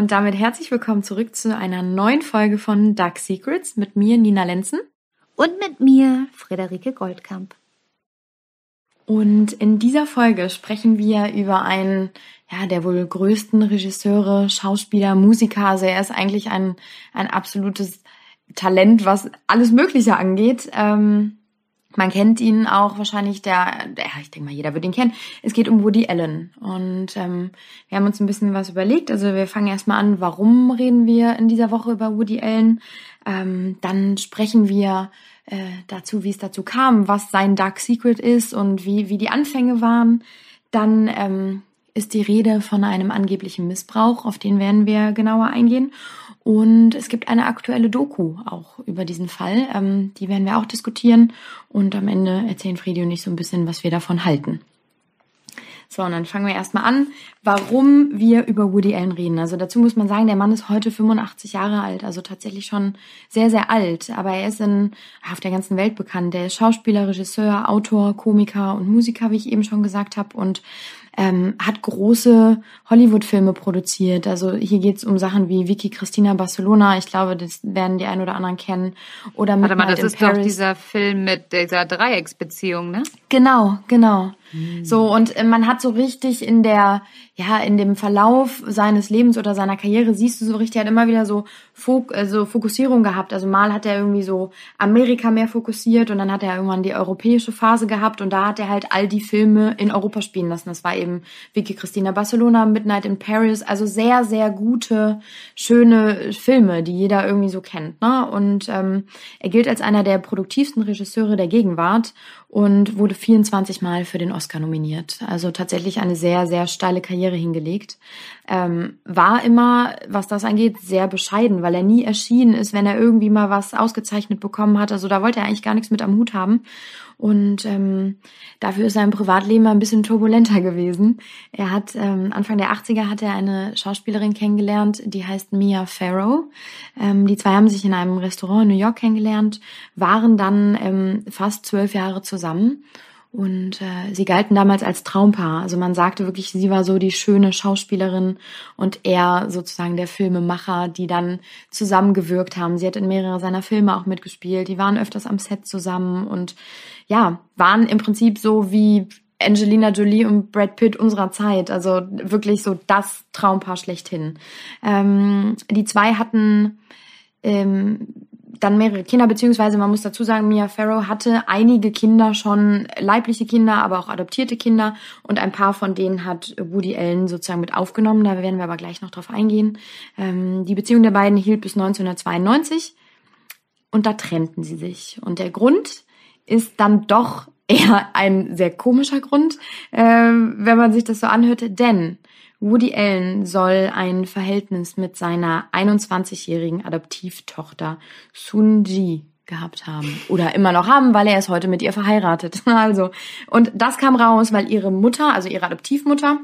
Und damit herzlich willkommen zurück zu einer neuen Folge von Dark Secrets mit mir, Nina Lenzen. Und mit mir, Friederike Goldkamp. Und in dieser Folge sprechen wir über einen ja, der wohl größten Regisseure, Schauspieler, Musiker. Also er ist eigentlich ein, ein absolutes Talent, was alles Mögliche angeht. Ähm, man kennt ihn auch wahrscheinlich, der, der ich denke mal, jeder wird ihn kennen. Es geht um Woody Allen. Und ähm, wir haben uns ein bisschen was überlegt. Also wir fangen erstmal an, warum reden wir in dieser Woche über Woody Allen. Ähm, dann sprechen wir äh, dazu, wie es dazu kam, was sein Dark Secret ist und wie, wie die Anfänge waren. Dann ähm, ist die Rede von einem angeblichen Missbrauch, auf den werden wir genauer eingehen. Und es gibt eine aktuelle Doku auch über diesen Fall. Ähm, die werden wir auch diskutieren. Und am Ende erzählen Fredi und ich so ein bisschen, was wir davon halten. So, und dann fangen wir erstmal an, warum wir über Woody Allen reden. Also dazu muss man sagen, der Mann ist heute 85 Jahre alt, also tatsächlich schon sehr, sehr alt. Aber er ist in, auf der ganzen Welt bekannt. Der ist Schauspieler, Regisseur, Autor, Komiker und Musiker, wie ich eben schon gesagt habe. Und ähm, hat große Hollywood-Filme produziert. Also hier geht's um Sachen wie Vicky Cristina Barcelona. Ich glaube, das werden die ein oder anderen kennen. Oder Warte mal, das ist Paris. doch dieser Film mit dieser Dreiecksbeziehung, ne? Genau, genau. Hm. So, und äh, man hat so richtig in der, ja, in dem Verlauf seines Lebens oder seiner Karriere siehst du so richtig, er hat immer wieder so, Fok also Fokussierung gehabt. Also mal hat er irgendwie so Amerika mehr fokussiert und dann hat er irgendwann die europäische Phase gehabt und da hat er halt all die Filme in Europa spielen lassen. Das war eben Vicky Cristina Barcelona, Midnight in Paris, also sehr, sehr gute, schöne Filme, die jeder irgendwie so kennt. Ne? Und ähm, er gilt als einer der produktivsten Regisseure der Gegenwart und wurde 24 Mal für den Oscar nominiert. Also tatsächlich eine sehr, sehr steile Karriere hingelegt. Ähm, war immer, was das angeht, sehr bescheiden, weil er nie erschienen ist, wenn er irgendwie mal was ausgezeichnet bekommen hat. Also da wollte er eigentlich gar nichts mit am Hut haben. Und ähm, dafür ist sein Privatleben ein bisschen turbulenter gewesen. Er hat ähm, Anfang der 80er hat er eine Schauspielerin kennengelernt, die heißt Mia Farrow. Ähm, die zwei haben sich in einem Restaurant in New York kennengelernt, waren dann ähm, fast zwölf Jahre zusammen und äh, sie galten damals als Traumpaar. Also man sagte wirklich, sie war so die schöne Schauspielerin und er sozusagen der Filmemacher, die dann zusammengewirkt haben. Sie hat in mehrere seiner Filme auch mitgespielt. Die waren öfters am Set zusammen und ja, waren im Prinzip so wie Angelina Jolie und Brad Pitt unserer Zeit. Also wirklich so das Traumpaar schlechthin. Ähm, die zwei hatten ähm, dann mehrere Kinder, beziehungsweise man muss dazu sagen, Mia Farrow hatte einige Kinder schon, leibliche Kinder, aber auch adoptierte Kinder und ein paar von denen hat Woody Allen sozusagen mit aufgenommen. Da werden wir aber gleich noch drauf eingehen. Ähm, die Beziehung der beiden hielt bis 1992 und da trennten sie sich. Und der Grund ist dann doch eher ein sehr komischer Grund, äh, wenn man sich das so anhört, denn Woody Allen soll ein Verhältnis mit seiner 21-jährigen Adoptivtochter Sun Ji gehabt haben oder immer noch haben, weil er ist heute mit ihr verheiratet. Also und das kam raus, weil ihre Mutter, also ihre Adoptivmutter,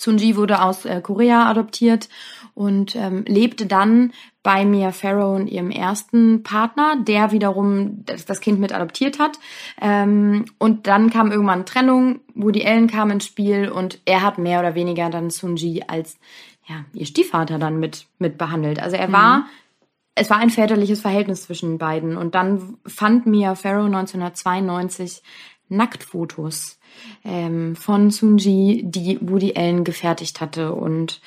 Sunji wurde aus äh, Korea adoptiert und ähm, lebte dann bei Mia Farrow und ihrem ersten Partner, der wiederum das, das Kind mit adoptiert hat. Ähm, und dann kam irgendwann Trennung, Woody Allen kam ins Spiel und er hat mehr oder weniger dann Sunji als ja, ihr Stiefvater dann mit, mit behandelt. Also er mhm. war, es war ein väterliches Verhältnis zwischen beiden. Und dann fand Mia Farrow 1992 Nacktfotos ähm, von Sunji, die Woody Allen gefertigt hatte. Und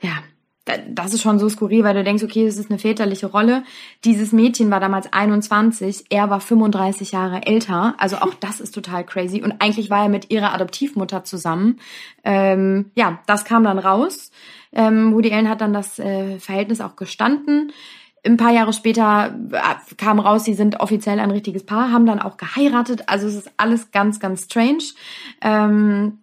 ja, das ist schon so skurril, weil du denkst, okay, das ist eine väterliche Rolle. Dieses Mädchen war damals 21, er war 35 Jahre älter. Also auch das ist total crazy. Und eigentlich war er mit ihrer Adoptivmutter zusammen. Ähm, ja, das kam dann raus. Ähm, Woody Allen hat dann das äh, Verhältnis auch gestanden. Ein paar Jahre später äh, kam raus, sie sind offiziell ein richtiges Paar, haben dann auch geheiratet. Also es ist alles ganz, ganz strange. Ähm,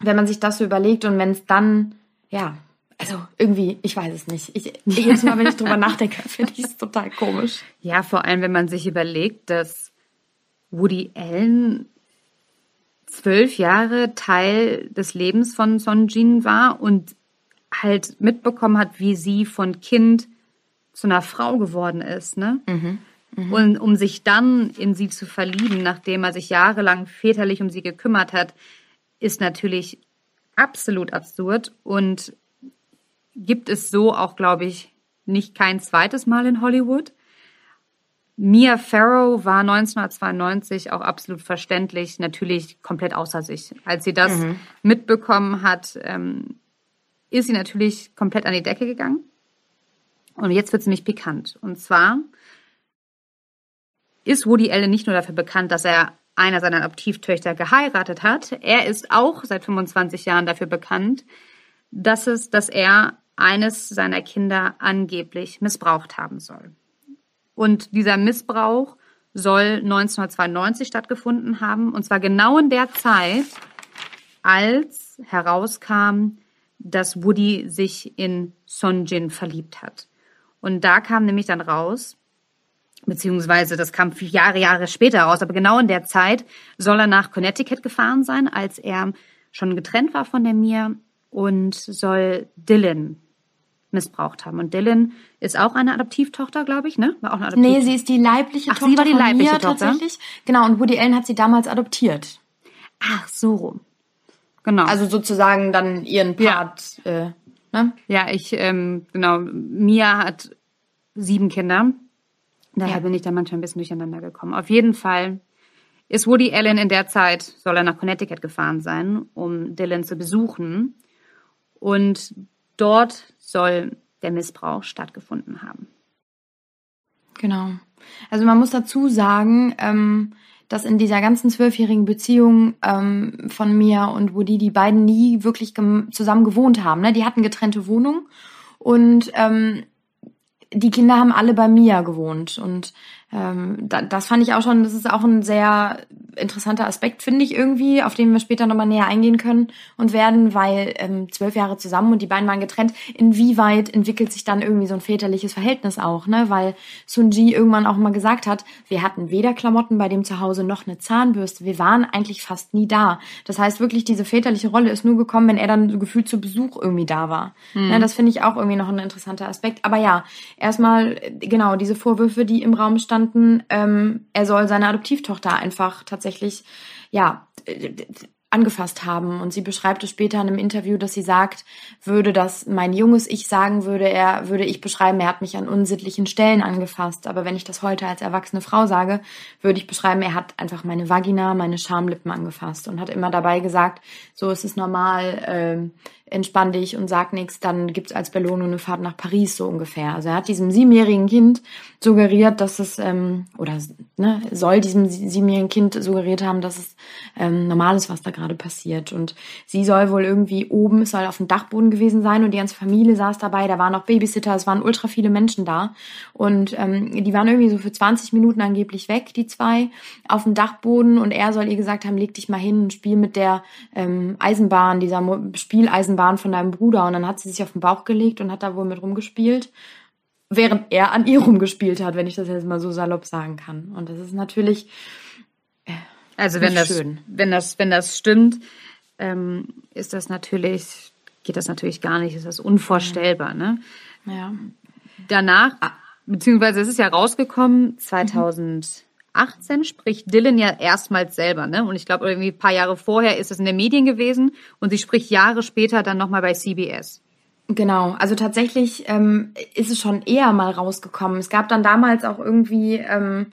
wenn man sich das so überlegt und wenn es dann, ja, also irgendwie, ich weiß es nicht. Ich, jedes Mal, wenn ich drüber nachdenke, finde ich es total komisch. Ja, vor allem, wenn man sich überlegt, dass Woody Allen zwölf Jahre Teil des Lebens von Son Jin war und halt mitbekommen hat, wie sie von Kind zu einer Frau geworden ist, ne? Mhm. Mhm. Und um sich dann in sie zu verlieben, nachdem er sich jahrelang väterlich um sie gekümmert hat, ist natürlich absolut absurd. Und gibt es so auch, glaube ich, nicht kein zweites Mal in Hollywood. Mia Farrow war 1992 auch absolut verständlich, natürlich komplett außer sich. Als sie das mhm. mitbekommen hat, ähm, ist sie natürlich komplett an die Decke gegangen. Und jetzt wird es nämlich pikant. Und zwar ist Woody Allen nicht nur dafür bekannt, dass er einer seiner Adoptivtöchter geheiratet hat, er ist auch seit 25 Jahren dafür bekannt, dass es, dass er eines seiner Kinder angeblich missbraucht haben soll. Und dieser Missbrauch soll 1992 stattgefunden haben, und zwar genau in der Zeit, als herauskam, dass Woody sich in Son Jin verliebt hat. Und da kam nämlich dann raus, beziehungsweise das kam Jahre, Jahre später raus, aber genau in der Zeit soll er nach Connecticut gefahren sein, als er schon getrennt war von der Mia und soll Dylan missbraucht haben. Und Dylan ist auch eine Adoptivtochter, glaube ich, ne? War auch eine Adoptivtochter. Nee, sie ist die leibliche Ach, Tochter sie war die leibliche Mia, Tochter? tatsächlich. Genau, und Woody Allen hat sie damals adoptiert. Ach, so rum. Genau. Also sozusagen dann ihren Part, ja. äh, ne? Ja, ich, ähm, genau, Mia hat sieben Kinder. Daher ja. bin ich da manchmal ein bisschen durcheinander gekommen. Auf jeden Fall ist Woody Allen in der Zeit, soll er nach Connecticut gefahren sein, um Dylan zu besuchen. Und dort soll der Missbrauch stattgefunden haben. Genau. Also man muss dazu sagen, ähm, dass in dieser ganzen zwölfjährigen Beziehung ähm, von mir und Woody die beiden nie wirklich zusammen gewohnt haben. Ne? Die hatten getrennte Wohnungen und ähm, die Kinder haben alle bei Mia gewohnt und ähm, da, das fand ich auch schon, das ist auch ein sehr interessanter Aspekt, finde ich irgendwie, auf den wir später nochmal näher eingehen können und werden, weil ähm, zwölf Jahre zusammen und die beiden waren getrennt, inwieweit entwickelt sich dann irgendwie so ein väterliches Verhältnis auch, ne? Weil Sun Ji irgendwann auch mal gesagt hat, wir hatten weder Klamotten bei dem zu Hause noch eine Zahnbürste, wir waren eigentlich fast nie da. Das heißt wirklich, diese väterliche Rolle ist nur gekommen, wenn er dann so gefühlt zu Besuch irgendwie da war. Mhm. Ne? Das finde ich auch irgendwie noch ein interessanter Aspekt. Aber ja, erstmal, genau, diese Vorwürfe, die im Raum standen, verstanden, ähm, er soll seine Adoptivtochter einfach tatsächlich, ja, angefasst haben. Und sie beschreibt es später in einem Interview, dass sie sagt, würde das mein junges Ich sagen, würde er, würde ich beschreiben, er hat mich an unsittlichen Stellen angefasst. Aber wenn ich das heute als erwachsene Frau sage, würde ich beschreiben, er hat einfach meine Vagina, meine Schamlippen angefasst und hat immer dabei gesagt, so ist es normal, äh, entspann dich und sag nichts, dann gibt's als Belohnung eine Fahrt nach Paris so ungefähr. Also er hat diesem siebenjährigen Kind suggeriert, dass es, ähm, oder ne, soll diesem siebenjährigen Kind suggeriert haben, dass es ähm, normal ist, was da gerade passiert. Und sie soll wohl irgendwie oben, es soll auf dem Dachboden gewesen sein und die ganze Familie saß dabei, da waren noch Babysitter, es waren ultra viele Menschen da. Und ähm, die waren irgendwie so für 20 Minuten angeblich weg, die zwei, auf dem Dachboden und er soll ihr gesagt haben, leg dich mal hin und spiel mit der ähm, Eisenbahn, dieser Spieleisenbahn Eisenbahn von deinem Bruder. Und dann hat sie sich auf den Bauch gelegt und hat da wohl mit rumgespielt, während er an ihr rumgespielt hat, wenn ich das jetzt mal so salopp sagen kann. Und das ist natürlich. Äh, also wenn das, schön. wenn das, wenn das stimmt, ähm, ist das natürlich, geht das natürlich gar nicht, ist das unvorstellbar, ne? Ja. Danach, beziehungsweise es ist ja rausgekommen, 2000, 18 spricht Dylan ja erstmals selber, ne? Und ich glaube, irgendwie ein paar Jahre vorher ist es in den Medien gewesen und sie spricht Jahre später dann nochmal bei CBS. Genau, also tatsächlich ähm, ist es schon eher mal rausgekommen. Es gab dann damals auch irgendwie ähm,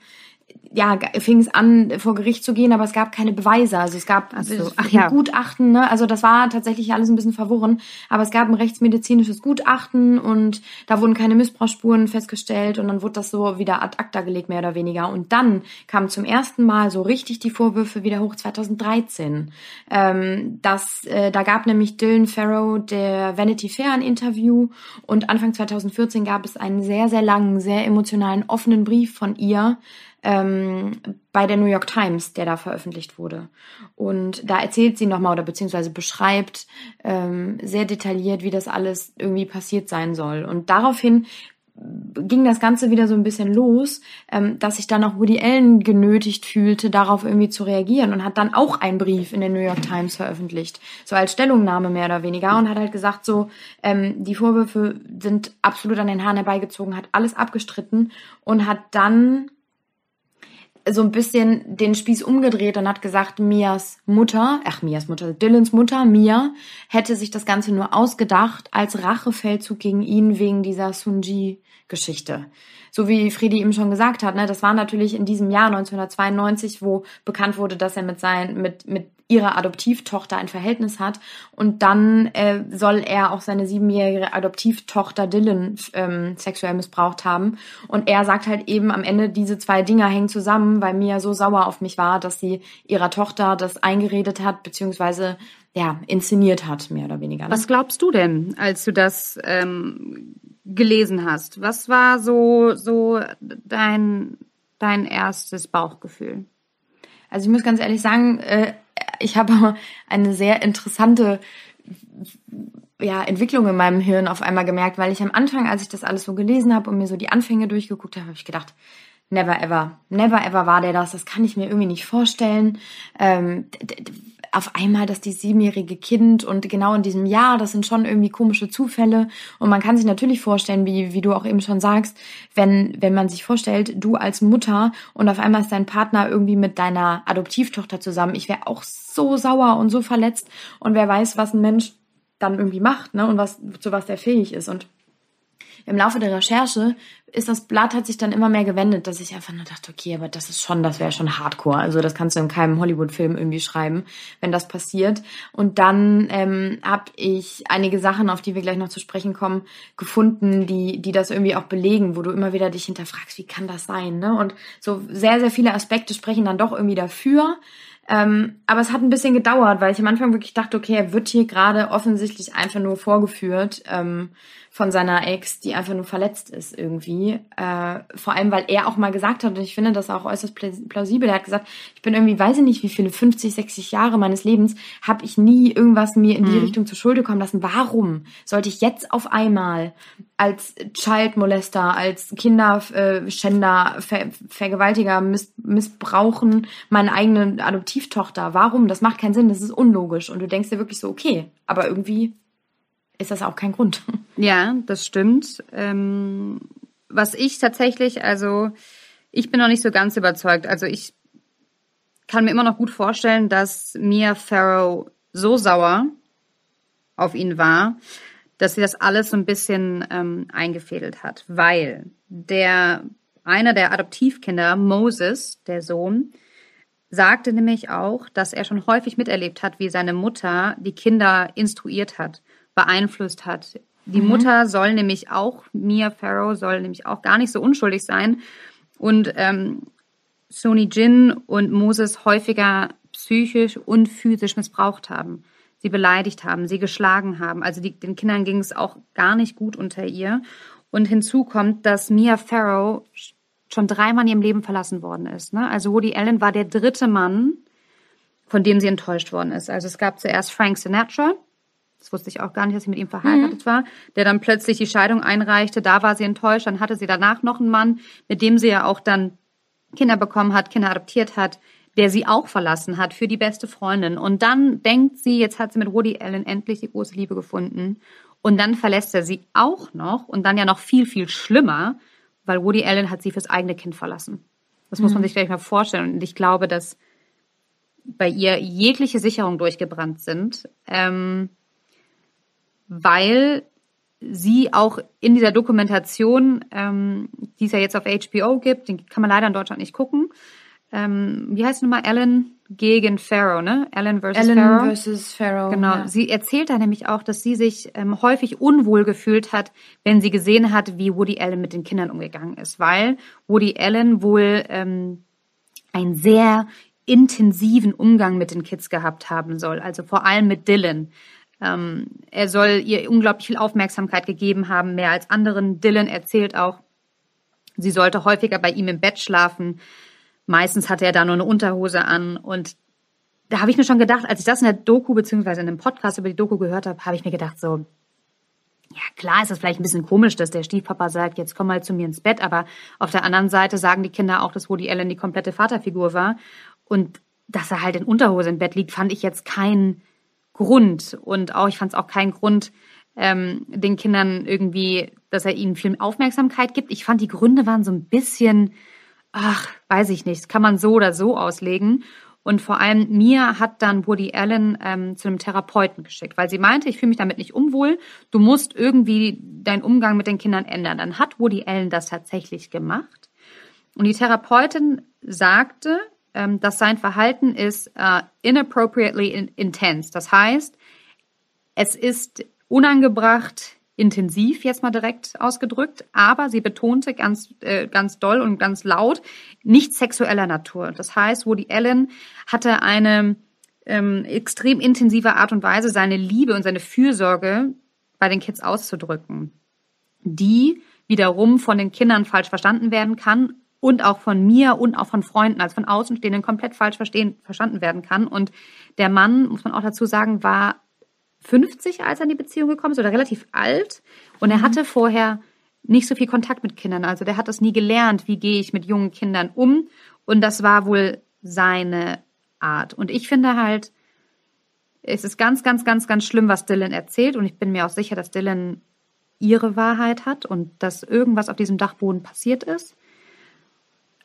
ja, fing es an, vor Gericht zu gehen, aber es gab keine Beweise. Also es gab Ach so. Ach, ja. Gutachten, ne? Also das war tatsächlich alles ein bisschen verworren. Aber es gab ein rechtsmedizinisches Gutachten und da wurden keine Missbrauchsspuren festgestellt und dann wurde das so wieder ad acta gelegt, mehr oder weniger. Und dann kamen zum ersten Mal so richtig die Vorwürfe wieder hoch 2013. Ähm, das, äh, da gab nämlich Dylan Farrow der Vanity Fair ein Interview und Anfang 2014 gab es einen sehr, sehr langen, sehr emotionalen, offenen Brief von ihr, ähm, bei der New York Times, der da veröffentlicht wurde. Und da erzählt sie nochmal oder beziehungsweise beschreibt ähm, sehr detailliert, wie das alles irgendwie passiert sein soll. Und daraufhin ging das Ganze wieder so ein bisschen los, ähm, dass sich dann auch Woody Allen genötigt fühlte, darauf irgendwie zu reagieren und hat dann auch einen Brief in der New York Times veröffentlicht, so als Stellungnahme mehr oder weniger und hat halt gesagt so, ähm, die Vorwürfe sind absolut an den Haaren herbeigezogen, hat alles abgestritten und hat dann so ein bisschen den Spieß umgedreht und hat gesagt, Mias Mutter, ach Mias Mutter, Dylans Mutter, Mia, hätte sich das Ganze nur ausgedacht als Rachefeldzug gegen ihn wegen dieser Sunji-Geschichte. So wie Fredi eben schon gesagt hat, ne, das war natürlich in diesem Jahr 1992, wo bekannt wurde, dass er mit sein, mit, mit ihrer Adoptivtochter ein Verhältnis hat. Und dann äh, soll er auch seine siebenjährige Adoptivtochter Dylan ähm, sexuell missbraucht haben. Und er sagt halt eben am Ende, diese zwei Dinger hängen zusammen, weil Mia so sauer auf mich war, dass sie ihrer Tochter das eingeredet hat, beziehungsweise ja, inszeniert hat, mehr oder weniger. Ne? Was glaubst du denn, als du das ähm, gelesen hast. Was war so, so dein, dein erstes Bauchgefühl? Also ich muss ganz ehrlich sagen, äh, ich habe eine sehr interessante ja, Entwicklung in meinem Hirn auf einmal gemerkt, weil ich am Anfang, als ich das alles so gelesen habe und mir so die Anfänge durchgeguckt habe, habe ich gedacht, never ever, never ever war der das, das kann ich mir irgendwie nicht vorstellen. Ähm, auf einmal, dass die siebenjährige Kind und genau in diesem Jahr, das sind schon irgendwie komische Zufälle. Und man kann sich natürlich vorstellen, wie, wie du auch eben schon sagst, wenn, wenn man sich vorstellt, du als Mutter und auf einmal ist dein Partner irgendwie mit deiner Adoptivtochter zusammen. Ich wäre auch so sauer und so verletzt. Und wer weiß, was ein Mensch dann irgendwie macht, ne, und was, zu was der fähig ist. Und im Laufe der Recherche ist das Blatt hat sich dann immer mehr gewendet, dass ich einfach nur dachte, okay, aber das ist schon, das wäre schon Hardcore. Also das kannst du in keinem Hollywood-Film irgendwie schreiben, wenn das passiert. Und dann ähm, habe ich einige Sachen, auf die wir gleich noch zu sprechen kommen, gefunden, die die das irgendwie auch belegen, wo du immer wieder dich hinterfragst, wie kann das sein? Ne? Und so sehr sehr viele Aspekte sprechen dann doch irgendwie dafür. Ähm, aber es hat ein bisschen gedauert, weil ich am Anfang wirklich dachte, okay, er wird hier gerade offensichtlich einfach nur vorgeführt. Ähm, von seiner Ex, die einfach nur verletzt ist irgendwie. Äh, vor allem, weil er auch mal gesagt hat, und ich finde das auch äußerst plausibel, er hat gesagt, ich bin irgendwie, weiß ich nicht, wie viele, 50, 60 Jahre meines Lebens, habe ich nie irgendwas mir in die mhm. Richtung zur Schulde kommen lassen. Warum sollte ich jetzt auf einmal als Childmolester, als Kinderschänder, Ver Vergewaltiger miss missbrauchen meine eigene Adoptivtochter? Warum? Das macht keinen Sinn, das ist unlogisch. Und du denkst dir wirklich so, okay, aber irgendwie ist das auch kein Grund. Ja, das stimmt. Ähm, was ich tatsächlich, also ich bin noch nicht so ganz überzeugt. Also ich kann mir immer noch gut vorstellen, dass Mia Farrow so sauer auf ihn war, dass sie das alles so ein bisschen ähm, eingefädelt hat, weil der einer der Adoptivkinder, Moses, der Sohn, sagte nämlich auch, dass er schon häufig miterlebt hat, wie seine Mutter die Kinder instruiert hat beeinflusst hat. Die mhm. Mutter soll nämlich auch, Mia Farrow soll nämlich auch gar nicht so unschuldig sein und ähm, Sony Jin und Moses häufiger psychisch und physisch missbraucht haben, sie beleidigt haben, sie geschlagen haben. Also die, den Kindern ging es auch gar nicht gut unter ihr. Und hinzu kommt, dass Mia Farrow schon dreimal in ihrem Leben verlassen worden ist. Ne? Also Woody Allen war der dritte Mann, von dem sie enttäuscht worden ist. Also es gab zuerst Frank Sinatra, das wusste ich auch gar nicht, dass sie mit ihm verheiratet mhm. war, der dann plötzlich die Scheidung einreichte. Da war sie enttäuscht. Dann hatte sie danach noch einen Mann, mit dem sie ja auch dann Kinder bekommen hat, Kinder adoptiert hat, der sie auch verlassen hat für die beste Freundin. Und dann denkt sie, jetzt hat sie mit Woody Allen endlich die große Liebe gefunden. Und dann verlässt er sie auch noch und dann ja noch viel, viel schlimmer, weil Woody Allen hat sie fürs eigene Kind verlassen. Das mhm. muss man mhm. sich gleich mal vorstellen. Und ich glaube, dass bei ihr jegliche Sicherungen durchgebrannt sind. Ähm, weil sie auch in dieser Dokumentation, ähm, die es ja jetzt auf HBO gibt, den kann man leider in Deutschland nicht gucken. Ähm, wie heißt nochmal? Ellen gegen Pharaoh, ne? Ellen versus Ellen Pharaoh. versus Pharaoh. Genau. Ja. Sie erzählt da nämlich auch, dass sie sich ähm, häufig unwohl gefühlt hat, wenn sie gesehen hat, wie Woody Allen mit den Kindern umgegangen ist, weil Woody Allen wohl ähm, einen sehr intensiven Umgang mit den Kids gehabt haben soll, also vor allem mit Dylan. Ähm, er soll ihr unglaublich viel Aufmerksamkeit gegeben haben, mehr als anderen. Dylan erzählt auch, sie sollte häufiger bei ihm im Bett schlafen. Meistens hatte er da nur eine Unterhose an und da habe ich mir schon gedacht, als ich das in der Doku beziehungsweise in einem Podcast über die Doku gehört habe, habe ich mir gedacht so, ja klar ist das vielleicht ein bisschen komisch, dass der Stiefpapa sagt, jetzt komm mal zu mir ins Bett, aber auf der anderen Seite sagen die Kinder auch, dass Woody Allen die komplette Vaterfigur war und dass er halt in Unterhose im Bett liegt, fand ich jetzt kein Grund. Und auch, ich fand es auch keinen Grund, ähm, den Kindern irgendwie, dass er ihnen viel Aufmerksamkeit gibt. Ich fand, die Gründe waren so ein bisschen ach, weiß ich nicht, kann man so oder so auslegen. Und vor allem mir hat dann Woody Allen ähm, zu einem Therapeuten geschickt, weil sie meinte, ich fühle mich damit nicht unwohl. Du musst irgendwie deinen Umgang mit den Kindern ändern. Dann hat Woody Allen das tatsächlich gemacht. Und die Therapeutin sagte, ähm, dass sein Verhalten ist uh, inappropriately in intense. Das heißt, es ist unangebracht, intensiv jetzt mal direkt ausgedrückt, aber sie betonte ganz, äh, ganz doll und ganz laut, nicht sexueller Natur. Das heißt, Woody Allen hatte eine ähm, extrem intensive Art und Weise, seine Liebe und seine Fürsorge bei den Kids auszudrücken, die wiederum von den Kindern falsch verstanden werden kann und auch von mir und auch von Freunden, also von Außenstehenden komplett falsch verstehen, verstanden werden kann. Und der Mann, muss man auch dazu sagen, war 50, als er in die Beziehung gekommen ist, oder relativ alt. Und er mhm. hatte vorher nicht so viel Kontakt mit Kindern. Also der hat das nie gelernt, wie gehe ich mit jungen Kindern um. Und das war wohl seine Art. Und ich finde halt, es ist ganz, ganz, ganz, ganz schlimm, was Dylan erzählt. Und ich bin mir auch sicher, dass Dylan ihre Wahrheit hat und dass irgendwas auf diesem Dachboden passiert ist.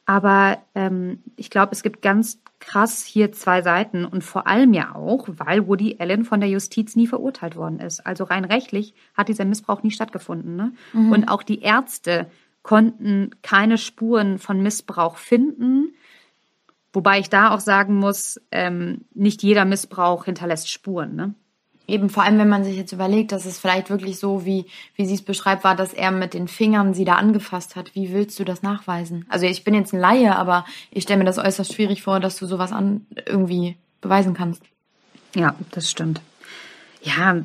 Aber ähm, ich glaube, es gibt ganz krass hier zwei Seiten und vor allem ja auch, weil Woody Allen von der Justiz nie verurteilt worden ist. Also rein rechtlich hat dieser Missbrauch nie stattgefunden. Ne? Mhm. Und auch die Ärzte konnten keine Spuren von Missbrauch finden. Wobei ich da auch sagen muss, ähm, nicht jeder Missbrauch hinterlässt Spuren. Ne? Eben vor allem, wenn man sich jetzt überlegt, dass es vielleicht wirklich so, wie, wie sie es beschreibt, war, dass er mit den Fingern sie da angefasst hat. Wie willst du das nachweisen? Also ich bin jetzt ein Laie, aber ich stelle mir das äußerst schwierig vor, dass du sowas an irgendwie beweisen kannst. Ja, das stimmt. Ja,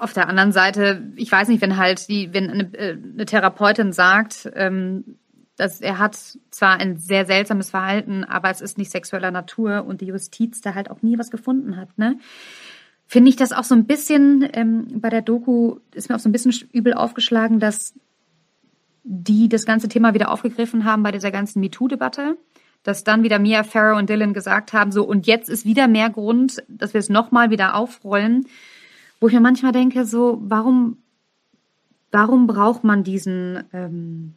auf der anderen Seite, ich weiß nicht, wenn halt die, wenn eine, äh, eine Therapeutin sagt, ähm, dass er hat zwar ein sehr seltsames Verhalten, aber es ist nicht sexueller Natur und die Justiz da halt auch nie was gefunden hat, ne? Finde ich das auch so ein bisschen, ähm, bei der Doku ist mir auch so ein bisschen übel aufgeschlagen, dass die das ganze Thema wieder aufgegriffen haben bei dieser ganzen MeToo-Debatte. Dass dann wieder Mia Farrow und Dylan gesagt haben, so, und jetzt ist wieder mehr Grund, dass wir es nochmal wieder aufrollen. Wo ich mir manchmal denke, so, warum, warum braucht man diesen, ähm,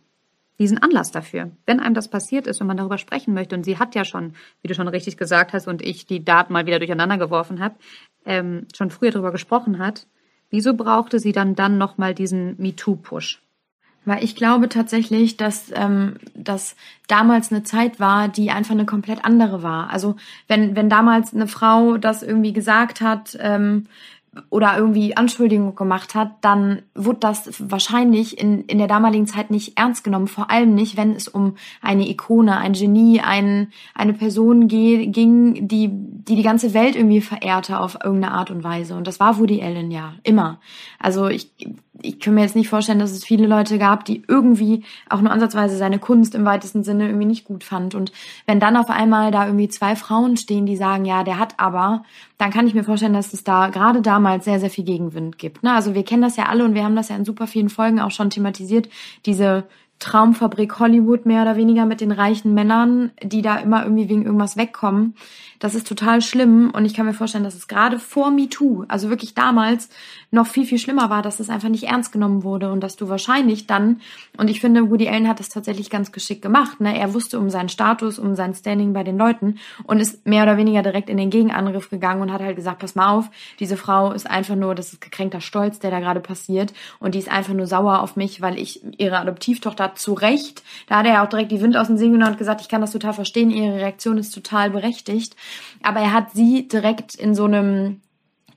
diesen Anlass dafür. Wenn einem das passiert ist und man darüber sprechen möchte, und sie hat ja schon, wie du schon richtig gesagt hast, und ich die Daten mal wieder durcheinander geworfen habe, ähm, schon früher darüber gesprochen hat, wieso brauchte sie dann dann nochmal diesen MeToo-Push? Weil ich glaube tatsächlich, dass ähm, das damals eine Zeit war, die einfach eine komplett andere war. Also wenn, wenn damals eine Frau das irgendwie gesagt hat, ähm, oder irgendwie Anschuldigungen gemacht hat, dann wurde das wahrscheinlich in, in der damaligen Zeit nicht ernst genommen. Vor allem nicht, wenn es um eine Ikone, ein Genie, ein, eine Person ging, die, die die ganze Welt irgendwie verehrte auf irgendeine Art und Weise. Und das war Woody Allen ja, immer. Also ich, ich kann mir jetzt nicht vorstellen, dass es viele Leute gab, die irgendwie auch nur ansatzweise seine Kunst im weitesten Sinne irgendwie nicht gut fand. Und wenn dann auf einmal da irgendwie zwei Frauen stehen, die sagen, ja, der hat aber, dann kann ich mir vorstellen, dass es da gerade damals sehr, sehr viel Gegenwind gibt. Ne? Also wir kennen das ja alle und wir haben das ja in super vielen Folgen auch schon thematisiert, diese Traumfabrik Hollywood mehr oder weniger mit den reichen Männern, die da immer irgendwie wegen irgendwas wegkommen. Das ist total schlimm und ich kann mir vorstellen, dass es gerade vor MeToo, also wirklich damals, noch viel, viel schlimmer war, dass es einfach nicht ernst genommen wurde und dass du wahrscheinlich dann, und ich finde, Woody Allen hat das tatsächlich ganz geschickt gemacht, ne? er wusste um seinen Status, um sein Standing bei den Leuten und ist mehr oder weniger direkt in den Gegenangriff gegangen und hat halt gesagt, pass mal auf, diese Frau ist einfach nur, das ist gekränkter Stolz, der da gerade passiert und die ist einfach nur sauer auf mich, weil ich ihre Adoptivtochter zu Recht, da hat er ja auch direkt die Wind aus dem Segel genommen und gesagt, ich kann das total verstehen, ihre Reaktion ist total berechtigt, aber er hat sie direkt in so einem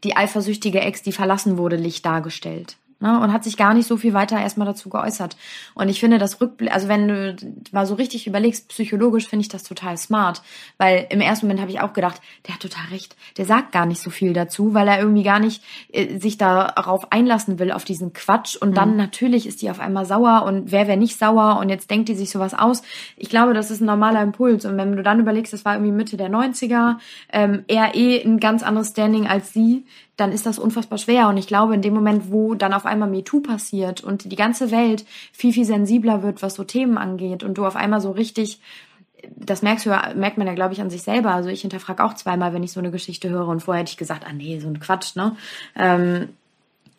die eifersüchtige Ex, die verlassen wurde, Licht dargestellt ne, und hat sich gar nicht so viel weiter erstmal dazu geäußert. Und ich finde das Rückblick, also wenn du mal so richtig überlegst, psychologisch finde ich das total smart, weil im ersten Moment habe ich auch gedacht, der hat total recht, der sagt gar nicht so viel dazu, weil er irgendwie gar nicht äh, sich darauf einlassen will, auf diesen Quatsch. Und dann mhm. natürlich ist die auf einmal sauer und wer wäre nicht sauer und jetzt denkt die sich sowas aus. Ich glaube, das ist ein normaler Impuls. Und wenn du dann überlegst, das war irgendwie Mitte der 90er, ähm, er eh ein ganz anderes Standing als sie, dann ist das unfassbar schwer. Und ich glaube, in dem Moment, wo dann auf einmal MeToo passiert und die ganze Welt viel, viel sensibler wird, was so Themen angeht und du auf einmal so richtig das merkst du, merkt man ja, glaube ich, an sich selber. Also ich hinterfrage auch zweimal, wenn ich so eine Geschichte höre und vorher hätte ich gesagt, ah nee, so ein Quatsch, ne? Ähm,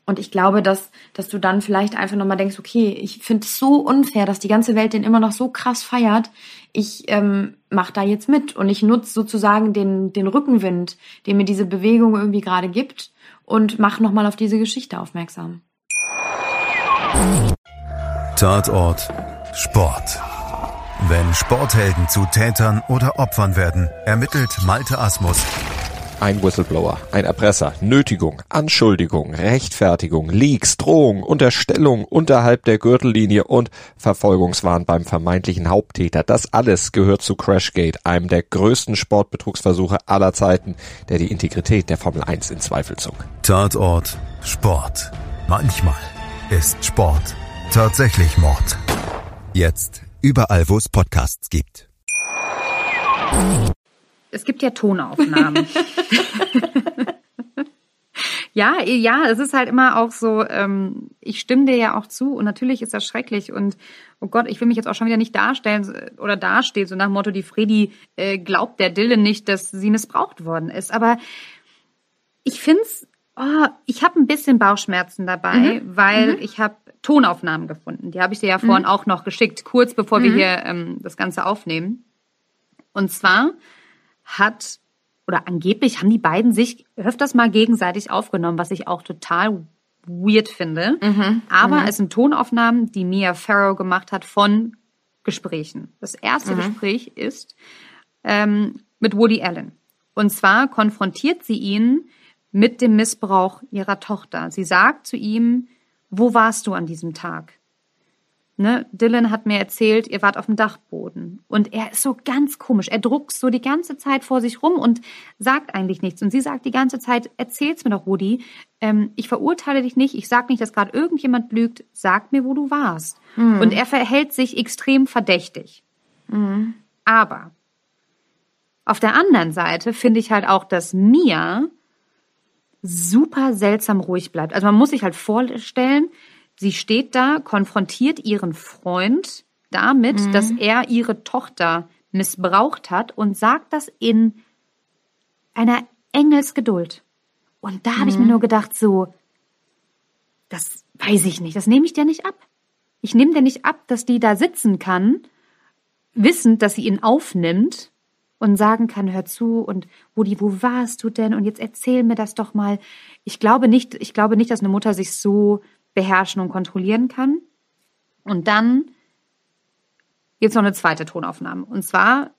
Und ich glaube, dass, dass du dann vielleicht einfach nochmal denkst, okay, ich finde es so unfair, dass die ganze Welt den immer noch so krass feiert. Ich ähm, mach da jetzt mit und ich nutze sozusagen den, den Rückenwind, den mir diese Bewegung irgendwie gerade gibt und mach nochmal auf diese Geschichte aufmerksam. Tatort Sport. Wenn Sporthelden zu Tätern oder Opfern werden, ermittelt Malte Asmus ein Whistleblower, ein Erpresser, Nötigung, Anschuldigung, Rechtfertigung, Leaks, Drohung, Unterstellung unterhalb der Gürtellinie und Verfolgungswahn beim vermeintlichen Haupttäter. Das alles gehört zu Crashgate, einem der größten Sportbetrugsversuche aller Zeiten, der die Integrität der Formel 1 in Zweifel zog. Tatort Sport. Manchmal ist Sport tatsächlich Mord. Jetzt überall, wo es Podcasts gibt es gibt ja Tonaufnahmen. ja, ja, es ist halt immer auch so, ähm, ich stimme dir ja auch zu und natürlich ist das schrecklich und oh Gott, ich will mich jetzt auch schon wieder nicht darstellen oder dastehen, so nach dem Motto, die Freddy äh, glaubt der Dille nicht, dass sie missbraucht worden ist. Aber ich find's, oh, ich habe ein bisschen Bauchschmerzen dabei, mhm. weil mhm. ich habe Tonaufnahmen gefunden. Die habe ich dir ja vorhin mhm. auch noch geschickt, kurz bevor wir mhm. hier ähm, das Ganze aufnehmen. Und zwar hat oder angeblich haben die beiden sich öfters mal gegenseitig aufgenommen, was ich auch total weird finde. Mhm, Aber mhm. es sind Tonaufnahmen, die Mia Farrow gemacht hat von Gesprächen. Das erste mhm. Gespräch ist ähm, mit Woody Allen. Und zwar konfrontiert sie ihn mit dem Missbrauch ihrer Tochter. Sie sagt zu ihm, wo warst du an diesem Tag? Ne, Dylan hat mir erzählt, ihr wart auf dem Dachboden. Und er ist so ganz komisch. Er druckt so die ganze Zeit vor sich rum und sagt eigentlich nichts. Und sie sagt die ganze Zeit, erzähl's mir doch, Rudi. Ähm, ich verurteile dich nicht. Ich sag nicht, dass gerade irgendjemand lügt. Sag mir, wo du warst. Mhm. Und er verhält sich extrem verdächtig. Mhm. Aber auf der anderen Seite finde ich halt auch, dass Mia super seltsam ruhig bleibt. Also man muss sich halt vorstellen, Sie steht da, konfrontiert ihren Freund damit, mhm. dass er ihre Tochter missbraucht hat und sagt das in einer Engelsgeduld. Und da habe mhm. ich mir mhm. nur gedacht, so, das weiß ich nicht, das nehme ich dir nicht ab. Ich nehme dir nicht ab, dass die da sitzen kann, wissend, dass sie ihn aufnimmt und sagen kann, hör zu und Woody, wo warst du denn? Und jetzt erzähl mir das doch mal. Ich glaube nicht, ich glaube nicht, dass eine Mutter sich so beherrschen und kontrollieren kann. Und dann jetzt noch eine zweite Tonaufnahme. Und zwar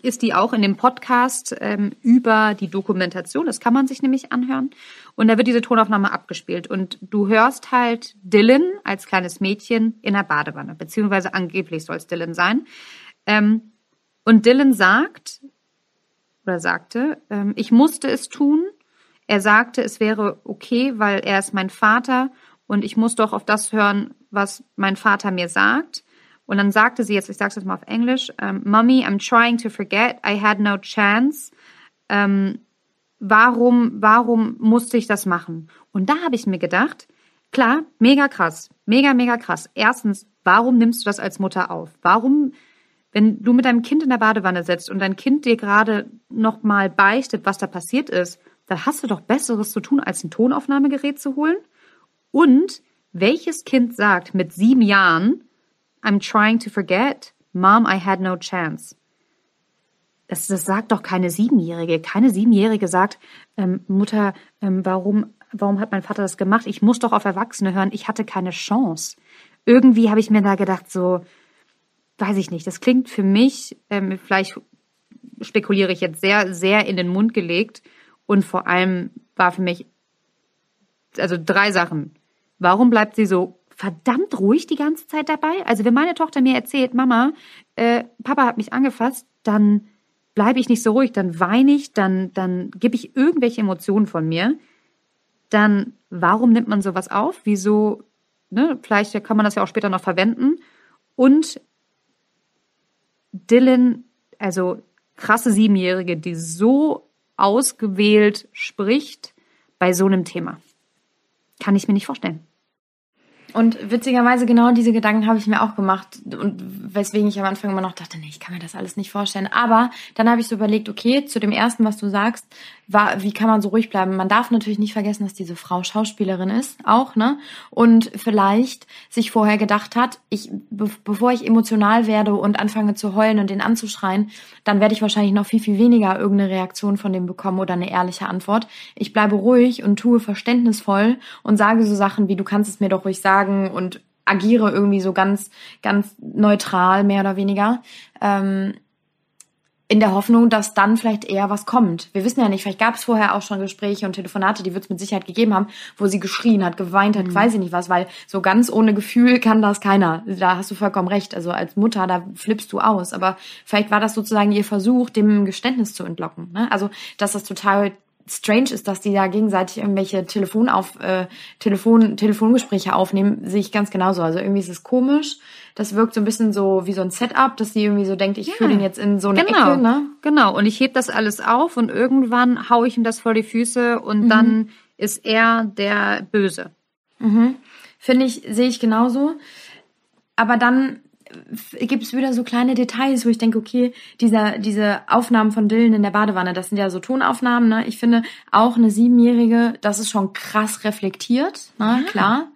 ist die auch in dem Podcast ähm, über die Dokumentation. Das kann man sich nämlich anhören. Und da wird diese Tonaufnahme abgespielt. Und du hörst halt Dylan als kleines Mädchen in der Badewanne, beziehungsweise angeblich soll es Dylan sein. Ähm, und Dylan sagt oder sagte, ähm, ich musste es tun, er sagte, es wäre okay, weil er ist mein Vater und ich muss doch auf das hören, was mein Vater mir sagt. Und dann sagte sie jetzt, ich sage es jetzt mal auf Englisch, um, ähm, Mommy, I'm trying to forget, I had no chance. Ähm, warum, warum musste ich das machen? Und da habe ich mir gedacht, klar, mega krass, mega, mega krass. Erstens, warum nimmst du das als Mutter auf? Warum, wenn du mit deinem Kind in der Badewanne sitzt und dein Kind dir gerade nochmal beichtet, was da passiert ist, dann hast du doch Besseres zu tun, als ein Tonaufnahmegerät zu holen. Und welches Kind sagt mit sieben Jahren, I'm trying to forget, Mom, I had no chance? Das, das sagt doch keine Siebenjährige. Keine Siebenjährige sagt, ähm, Mutter, ähm, warum, warum hat mein Vater das gemacht? Ich muss doch auf Erwachsene hören. Ich hatte keine Chance. Irgendwie habe ich mir da gedacht, so, weiß ich nicht. Das klingt für mich, ähm, vielleicht spekuliere ich jetzt sehr, sehr in den Mund gelegt, und vor allem war für mich, also drei Sachen. Warum bleibt sie so verdammt ruhig die ganze Zeit dabei? Also wenn meine Tochter mir erzählt, Mama, äh, Papa hat mich angefasst, dann bleibe ich nicht so ruhig, dann weine ich, dann, dann gebe ich irgendwelche Emotionen von mir. Dann, warum nimmt man sowas auf? Wieso, ne, vielleicht kann man das ja auch später noch verwenden. Und Dylan, also krasse Siebenjährige, die so ausgewählt spricht bei so einem Thema. Kann ich mir nicht vorstellen. Und witzigerweise genau diese Gedanken habe ich mir auch gemacht und weswegen ich am Anfang immer noch dachte, nee, ich kann mir das alles nicht vorstellen. Aber dann habe ich so überlegt, okay, zu dem ersten, was du sagst, war, wie kann man so ruhig bleiben? Man darf natürlich nicht vergessen, dass diese Frau Schauspielerin ist, auch, ne? Und vielleicht sich vorher gedacht hat, ich, be bevor ich emotional werde und anfange zu heulen und den anzuschreien, dann werde ich wahrscheinlich noch viel, viel weniger irgendeine Reaktion von dem bekommen oder eine ehrliche Antwort. Ich bleibe ruhig und tue verständnisvoll und sage so Sachen wie, du kannst es mir doch ruhig sagen und agiere irgendwie so ganz, ganz neutral, mehr oder weniger. Ähm, in der Hoffnung, dass dann vielleicht eher was kommt. Wir wissen ja nicht, vielleicht gab es vorher auch schon Gespräche und Telefonate, die wird es mit Sicherheit gegeben haben, wo sie geschrien hat, geweint hat, mhm. weiß ich nicht was, weil so ganz ohne Gefühl kann das keiner. Da hast du vollkommen recht. Also als Mutter, da flippst du aus. Aber vielleicht war das sozusagen ihr Versuch, dem Geständnis zu entlocken. Ne? Also, dass das total strange ist, dass die da gegenseitig irgendwelche Telefonauf, äh, Telefon, Telefongespräche aufnehmen, sehe ich ganz genauso. Also irgendwie ist es komisch. Das wirkt so ein bisschen so wie so ein Setup, dass sie irgendwie so denkt, ich ja, führe den jetzt in so eine genau, Ecke. Ne? Genau, und ich heb das alles auf und irgendwann hau ich ihm das vor die Füße und mhm. dann ist er der Böse. Mhm. Finde ich, sehe ich genauso. Aber dann gibt es wieder so kleine Details, wo ich denke, okay, dieser, diese Aufnahmen von Dylan in der Badewanne, das sind ja so Tonaufnahmen, ne? Ich finde auch eine Siebenjährige, das ist schon krass reflektiert, ne? Ja. Klar.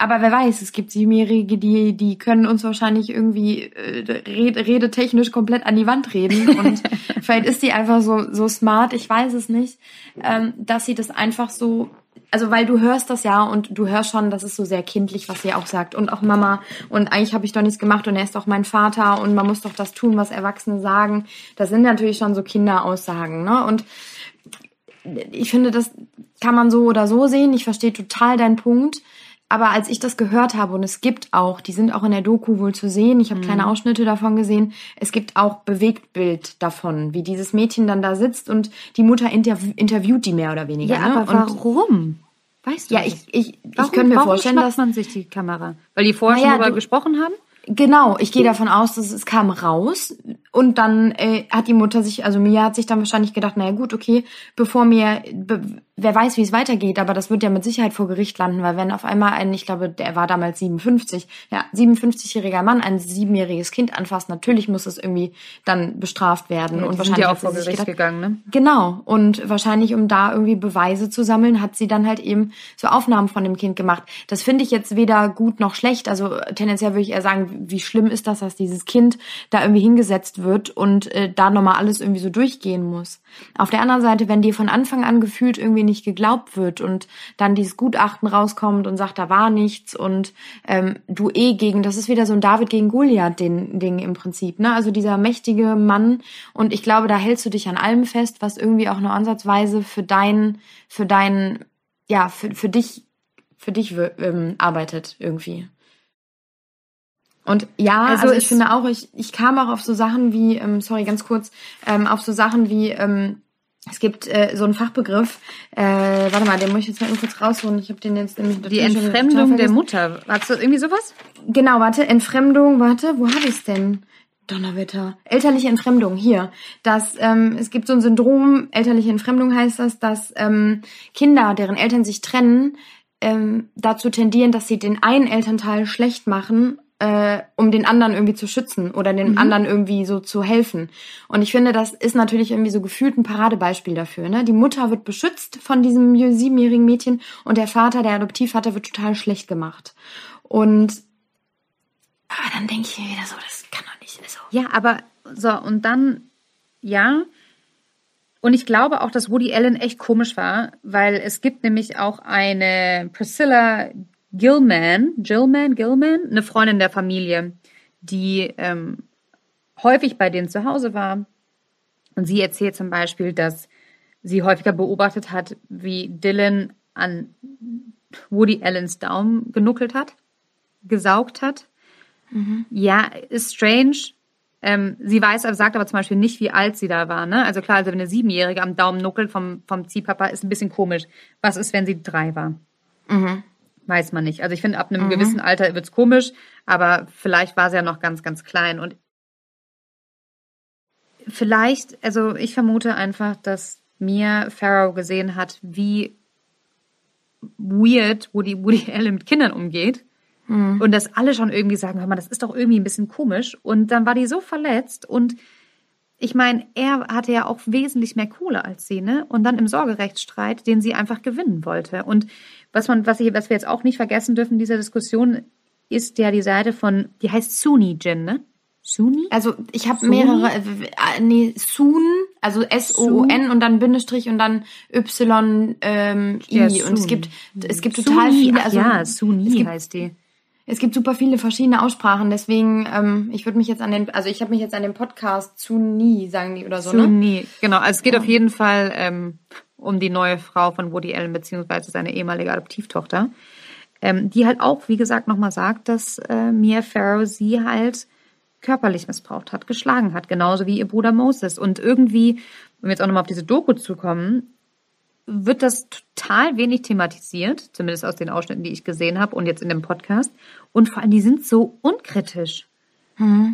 Aber wer weiß, es gibt Siebenjährige, die, die können uns wahrscheinlich irgendwie äh, redetechnisch komplett an die Wand reden. Und vielleicht ist die einfach so, so smart, ich weiß es nicht, ähm, dass sie das einfach so also weil du hörst das ja und du hörst schon, das ist so sehr kindlich, was sie auch sagt. Und auch Mama, und eigentlich habe ich doch nichts gemacht und er ist doch mein Vater und man muss doch das tun, was Erwachsene sagen. Das sind natürlich schon so Kinderaussagen, ne? Und ich finde, das kann man so oder so sehen. Ich verstehe total deinen Punkt. Aber als ich das gehört habe, und es gibt auch, die sind auch in der Doku wohl zu sehen, ich habe mhm. kleine Ausschnitte davon gesehen, es gibt auch Bewegtbild davon, wie dieses Mädchen dann da sitzt und die Mutter interv interviewt die mehr oder weniger. Ja, ne? aber warum? Weißt du ja, ich, ich, warum, ich könnte mir warum vorstellen, dass man sich die Kamera, weil die vorher naja, schon darüber gesprochen haben. Genau, ich gehe davon aus, dass es kam raus und dann äh, hat die Mutter sich, also Mia hat sich dann wahrscheinlich gedacht, naja gut, okay, bevor mir, be, wer weiß, wie es weitergeht, aber das wird ja mit Sicherheit vor Gericht landen, weil wenn auf einmal ein, ich glaube, der war damals 57, ja, 57-jähriger Mann ein siebenjähriges Kind anfasst, natürlich muss es irgendwie dann bestraft werden. Ja, und wahrscheinlich ja auch vor Gericht gedacht, gegangen, ne? Genau. Und wahrscheinlich, um da irgendwie Beweise zu sammeln, hat sie dann halt eben so Aufnahmen von dem Kind gemacht. Das finde ich jetzt weder gut noch schlecht. Also tendenziell würde ich eher sagen, wie schlimm ist das, dass dieses Kind da irgendwie hingesetzt wird und äh, da nochmal alles irgendwie so durchgehen muss. Auf der anderen Seite, wenn dir von Anfang an gefühlt irgendwie nicht geglaubt wird und dann dieses Gutachten rauskommt und sagt, da war nichts und ähm, du eh gegen, das ist wieder so ein David gegen Goliath den Ding im Prinzip, ne? Also dieser mächtige Mann und ich glaube, da hältst du dich an allem fest, was irgendwie auch nur ansatzweise für dein, für dein, ja, für, für dich, für dich ähm, arbeitet irgendwie. Und ja, also, also ich finde auch, ich, ich kam auch auf so Sachen wie, ähm, sorry, ganz kurz, ähm, auf so Sachen wie, ähm, es gibt äh, so einen Fachbegriff, äh, warte mal, den muss ich jetzt mal kurz rausholen. Ich habe den jetzt nämlich Die Entfremdung der Mutter. Hast du irgendwie sowas? Genau, warte, Entfremdung, warte, wo habe ich's denn? Donnerwetter. Elterliche Entfremdung, hier. Das, ähm, es gibt so ein Syndrom, elterliche Entfremdung heißt das, dass ähm, Kinder, deren Eltern sich trennen, ähm, dazu tendieren, dass sie den einen Elternteil schlecht machen äh, um den anderen irgendwie zu schützen oder dem mhm. anderen irgendwie so zu helfen. Und ich finde, das ist natürlich irgendwie so gefühlt ein Paradebeispiel dafür. Ne? Die Mutter wird beschützt von diesem siebenjährigen Mädchen und der Vater, der Adoptivvater, wird total schlecht gemacht. Und aber dann denke ich mir wieder so, das kann doch nicht so. Ja, aber so, und dann, ja. Und ich glaube auch, dass Woody Allen echt komisch war, weil es gibt nämlich auch eine Priscilla Gilman, Gilman, Gilman, eine Freundin der Familie, die ähm, häufig bei denen zu Hause war. Und sie erzählt zum Beispiel, dass sie häufiger beobachtet hat, wie Dylan an Woody Allens Daumen genuckelt hat, gesaugt hat. Mhm. Ja, ist strange. Ähm, sie weiß, sagt aber zum Beispiel nicht, wie alt sie da war. Ne? Also klar, also wenn eine Siebenjährige am Daumen nuckelt vom, vom Ziehpapa, ist ein bisschen komisch. Was ist, wenn sie drei war? Mhm. Weiß man nicht. Also ich finde, ab einem mhm. gewissen Alter wird's komisch, aber vielleicht war sie ja noch ganz, ganz klein. Und vielleicht, also ich vermute einfach, dass Mia Farrow gesehen hat, wie weird Woody, Woody Allen mit Kindern umgeht. Und dass alle schon irgendwie sagen, hör mal, das ist doch irgendwie ein bisschen komisch. Und dann war die so verletzt und ich meine, er hatte ja auch wesentlich mehr Kohle als sie, ne? Und dann im Sorgerechtsstreit, den sie einfach gewinnen wollte. Und was man, was, ich, was wir jetzt auch nicht vergessen dürfen in dieser Diskussion, ist ja die Seite von, die heißt Suni Jin, ne? Suni? Also ich habe mehrere, äh, nee, Sun, also S-O-N und dann Bindestrich und dann Y ähm. Ja, und es gibt, es gibt total Suni, viele, also ja, Suni gibt, heißt die. es gibt super viele verschiedene Aussprachen, deswegen, ähm, ich würde mich jetzt an den, also ich habe mich jetzt an den Podcast Suni, sagen die oder so, ne? Suni, genau. Also es geht auf jeden Fall ähm, um die neue Frau von Woody Allen beziehungsweise seine ehemalige Adoptivtochter, ähm, die halt auch, wie gesagt, nochmal sagt, dass äh, Mia Farrow sie halt körperlich missbraucht hat, geschlagen hat, genauso wie ihr Bruder Moses. Und irgendwie, um jetzt auch nochmal auf diese Doku zu kommen, wird das total wenig thematisiert, zumindest aus den Ausschnitten, die ich gesehen habe und jetzt in dem Podcast. Und vor allem, die sind so unkritisch.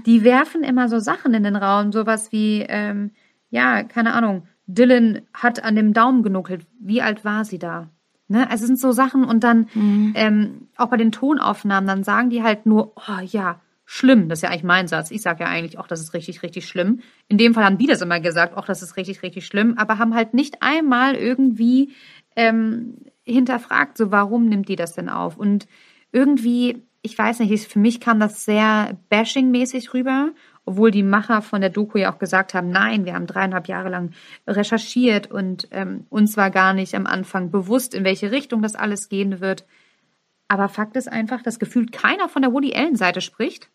Die werfen immer so Sachen in den Raum, sowas wie, ähm, ja, keine Ahnung, Dylan hat an dem Daumen genuckelt. Wie alt war sie da? Ne? Also es sind so Sachen und dann ähm, auch bei den Tonaufnahmen, dann sagen die halt nur, oh ja, schlimm. Das ist ja eigentlich mein Satz. Ich sage ja eigentlich auch, das ist richtig, richtig schlimm. In dem Fall haben die das immer gesagt, auch das ist richtig, richtig schlimm, aber haben halt nicht einmal irgendwie ähm, hinterfragt, so warum nimmt die das denn auf? Und irgendwie, ich weiß nicht, ich- für mich kam das sehr bashing-mäßig rüber, obwohl die Macher von der Doku ja auch gesagt haben, nein, wir haben dreieinhalb Jahre lang recherchiert und ähm, uns war gar nicht am Anfang bewusst, in welche Richtung das alles gehen wird. Aber Fakt ist einfach, dass gefühlt keiner von der Woody Allen-Seite spricht.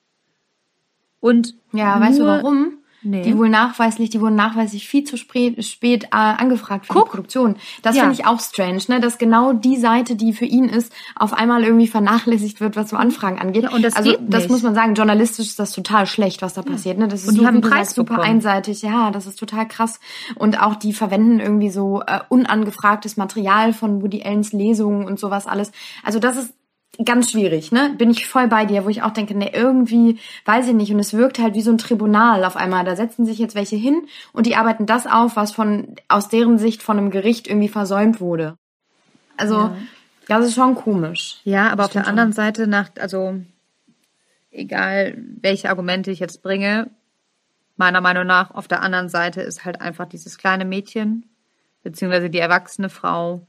Und Ja, weißt du warum? Nee. Die wohl nachweislich, die wurden nachweislich viel zu spät, spät äh, angefragt für Guck. die Produktion. Das Ja. finde ich auch strange, ne? Dass genau die Seite, die für ihn ist, auf einmal irgendwie vernachlässigt wird, was so Anfragen angeht. Ja, und das also das muss man sagen, journalistisch ist das total schlecht, was da passiert. Ne? Das ist Und die so, haben Preis super bekommen. einseitig. Ja, das ist total krass. Und auch die verwenden irgendwie so äh, unangefragtes Material von Woody Allens Lesungen und sowas alles. Also das ist ganz schwierig, ne? Bin ich voll bei dir, wo ich auch denke, ne, irgendwie, weiß ich nicht, und es wirkt halt wie so ein Tribunal auf einmal. Da setzen sich jetzt welche hin und die arbeiten das auf, was von aus deren Sicht von einem Gericht irgendwie versäumt wurde. Also, das ist schon komisch. Ja, aber auf der anderen Seite nach, also egal welche Argumente ich jetzt bringe, meiner Meinung nach, auf der anderen Seite ist halt einfach dieses kleine Mädchen, beziehungsweise die erwachsene Frau,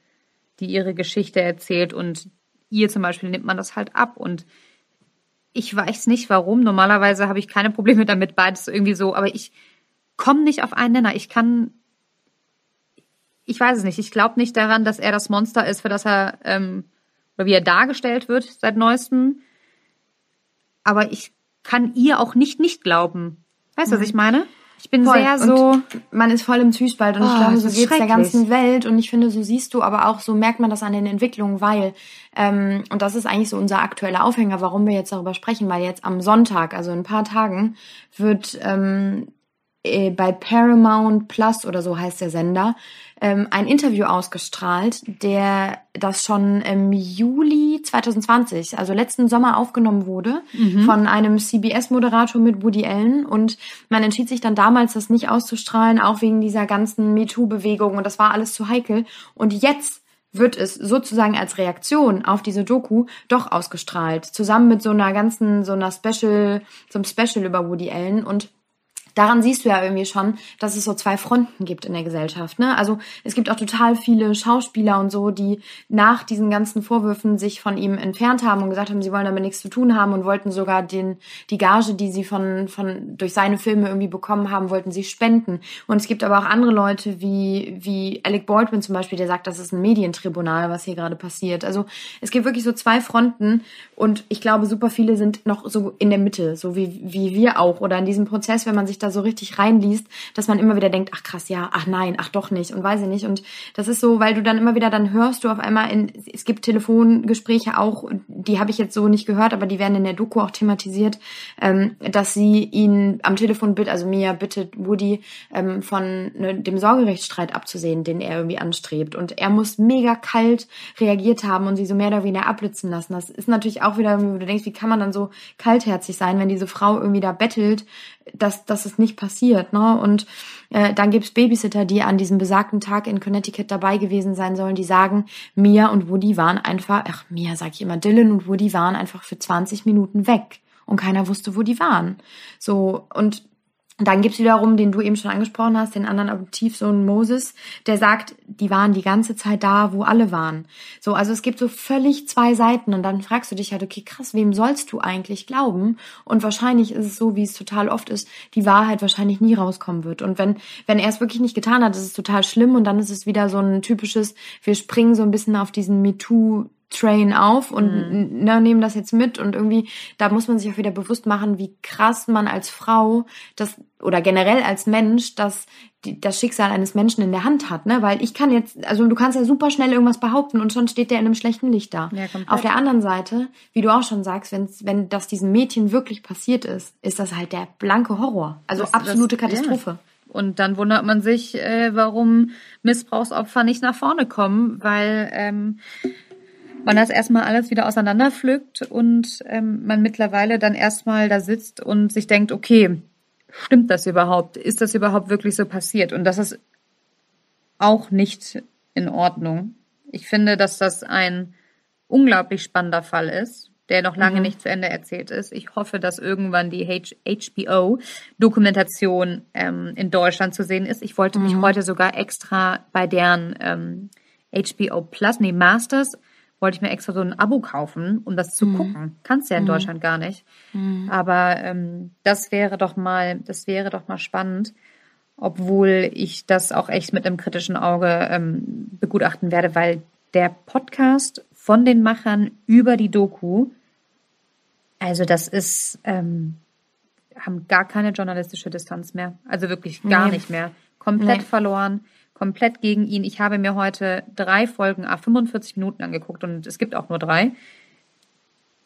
die ihre Geschichte erzählt und ihr zum Beispiel nimmt man das halt ab und ich weiß nicht warum. Normalerweise habe ich keine Probleme damit, beides irgendwie so, aber ich komme nicht auf einen Nenner. Ich kann, ich weiß es nicht. Ich glaube nicht daran, dass er das Monster ist, für das er, ähm, oder wie er dargestellt wird seit neuestem. Aber ich kann ihr auch nicht nicht glauben. Weißt du, was ich meine? Ich bin Voll. sehr so. Und man ist voll im Zwiespalt und ich Oh, glaube, das so ist geht's der ganzen Welt und ich finde, so siehst du aber auch, so merkt man das an den Entwicklungen, weil, ähm, und das ist eigentlich so unser aktueller Aufhänger, warum wir jetzt darüber sprechen, weil jetzt am Sonntag, also in ein paar Tagen, wird ähm, äh, bei Paramount Plus oder so heißt der Sender, ähm, ein Interview ausgestrahlt, der das schon im Juli 2020, also letzten Sommer aufgenommen wurde, von einem CBS-Moderator mit Woody Allen. Und man entschied sich dann damals, das nicht auszustrahlen, auch wegen dieser ganzen MeToo-Bewegung. Und das war alles zu heikel. Und jetzt wird es sozusagen als Reaktion auf diese Doku doch ausgestrahlt. Zusammen mit so einer ganzen, so einer Special, so einem Special über Woody Allen. Und daran siehst du ja irgendwie schon, dass es so zwei Fronten gibt in der Gesellschaft. Ne? Also es gibt auch total viele Schauspieler und so, die nach diesen ganzen Vorwürfen sich von ihm entfernt haben und gesagt haben, sie wollen damit nichts zu tun haben und wollten sogar den die Gage, die sie von von durch seine Filme irgendwie bekommen haben, wollten sie spenden. Und es gibt aber auch andere Leute wie wie Alec Baldwin zum Beispiel, der sagt, das ist ein Medientribunal, was hier gerade passiert. Also es gibt wirklich so zwei Fronten und ich glaube, super viele sind noch so in der Mitte, so wie wie wir auch oder in diesem Prozess, wenn man sich da so richtig reinliest, dass man immer wieder denkt, ach krass, ja, ach nein, ach doch nicht und weiß ich nicht. Und das ist so, weil du dann immer wieder, dann hörst du auf einmal in, es gibt Telefongespräche auch, die habe ich jetzt so nicht gehört, aber die werden in der Doku auch thematisiert, ähm, dass sie ihn am Telefon bittet, also Mia bittet Woody ähm, von ne, dem Sorgerechtsstreit abzusehen, den er irgendwie anstrebt. Und er muss mega kalt reagiert haben und sie so mehr oder weniger abblitzen lassen. Das ist natürlich auch wieder, wo du denkst, wie kann man dann so kaltherzig sein, wenn diese Frau irgendwie da bettelt, dass, dass es nicht passiert. Ne? Und äh, dann gibt's Babysitter, die an diesem besagten Tag in Connecticut dabei gewesen sein sollen, die sagen, Mia und Woody waren einfach, ach Mia sag ich immer, Dylan und Woody waren einfach für 20 Minuten weg und keiner wusste, wo die waren. So, und dann gibt's wiederum, den du eben schon angesprochen hast, den anderen Adoptivsohn Moses, der sagt, die waren die ganze Zeit da, wo alle waren. So, also es gibt so völlig zwei Seiten und dann fragst du dich halt, okay, krass, wem sollst du eigentlich glauben? Und wahrscheinlich ist es so, wie es total oft ist, die Wahrheit wahrscheinlich nie rauskommen wird. Und wenn, wenn er es wirklich nicht getan hat, ist es total schlimm und dann ist es wieder so ein typisches, wir springen so ein bisschen auf diesen MeToo Train auf und mhm. ne, nehmen das jetzt mit und irgendwie, da muss man sich auch wieder bewusst machen, wie krass man als Frau das oder generell als Mensch das, die, das Schicksal eines Menschen in der Hand hat, ne? Weil ich kann jetzt, also du kannst ja super schnell irgendwas behaupten und schon steht der in einem schlechten Licht da. Ja, Auf der anderen Seite, wie du auch schon sagst, wenn's, wenn das diesem Mädchen wirklich passiert ist, ist das halt der blanke Horror. Also das, absolute das, Katastrophe. Ja. Und dann wundert man sich, äh, warum Missbrauchsopfer nicht nach vorne kommen, weil ähm, man das erstmal alles wieder auseinanderpflückt und ähm, man mittlerweile dann erstmal da sitzt und sich denkt, okay, stimmt das überhaupt? Ist das überhaupt wirklich so passiert? Und das ist auch nicht in Ordnung. Ich finde, dass das ein unglaublich spannender Fall ist, der noch lange mhm. nicht zu Ende erzählt ist. Ich hoffe, dass irgendwann die HBO-Dokumentation ähm, in Deutschland zu sehen ist. Ich wollte mhm. mich heute sogar extra bei deren ähm, HBO Plus, nee, Masters wollte ich mir extra so ein Abo kaufen, um das zu mhm. gucken. Kannst ja in mhm. Deutschland gar nicht. Mhm. Aber ähm, das wäre doch mal, das wäre doch mal spannend, obwohl ich das auch echt mit einem kritischen Auge ähm, begutachten werde, weil der Podcast von den Machern über die Doku, also das ist, ähm, haben gar keine journalistische Distanz mehr. Also wirklich gar nee. nicht mehr. Komplett nee. verloren komplett gegen ihn. Ich habe mir heute drei Folgen a 45 Minuten angeguckt und es gibt auch nur drei.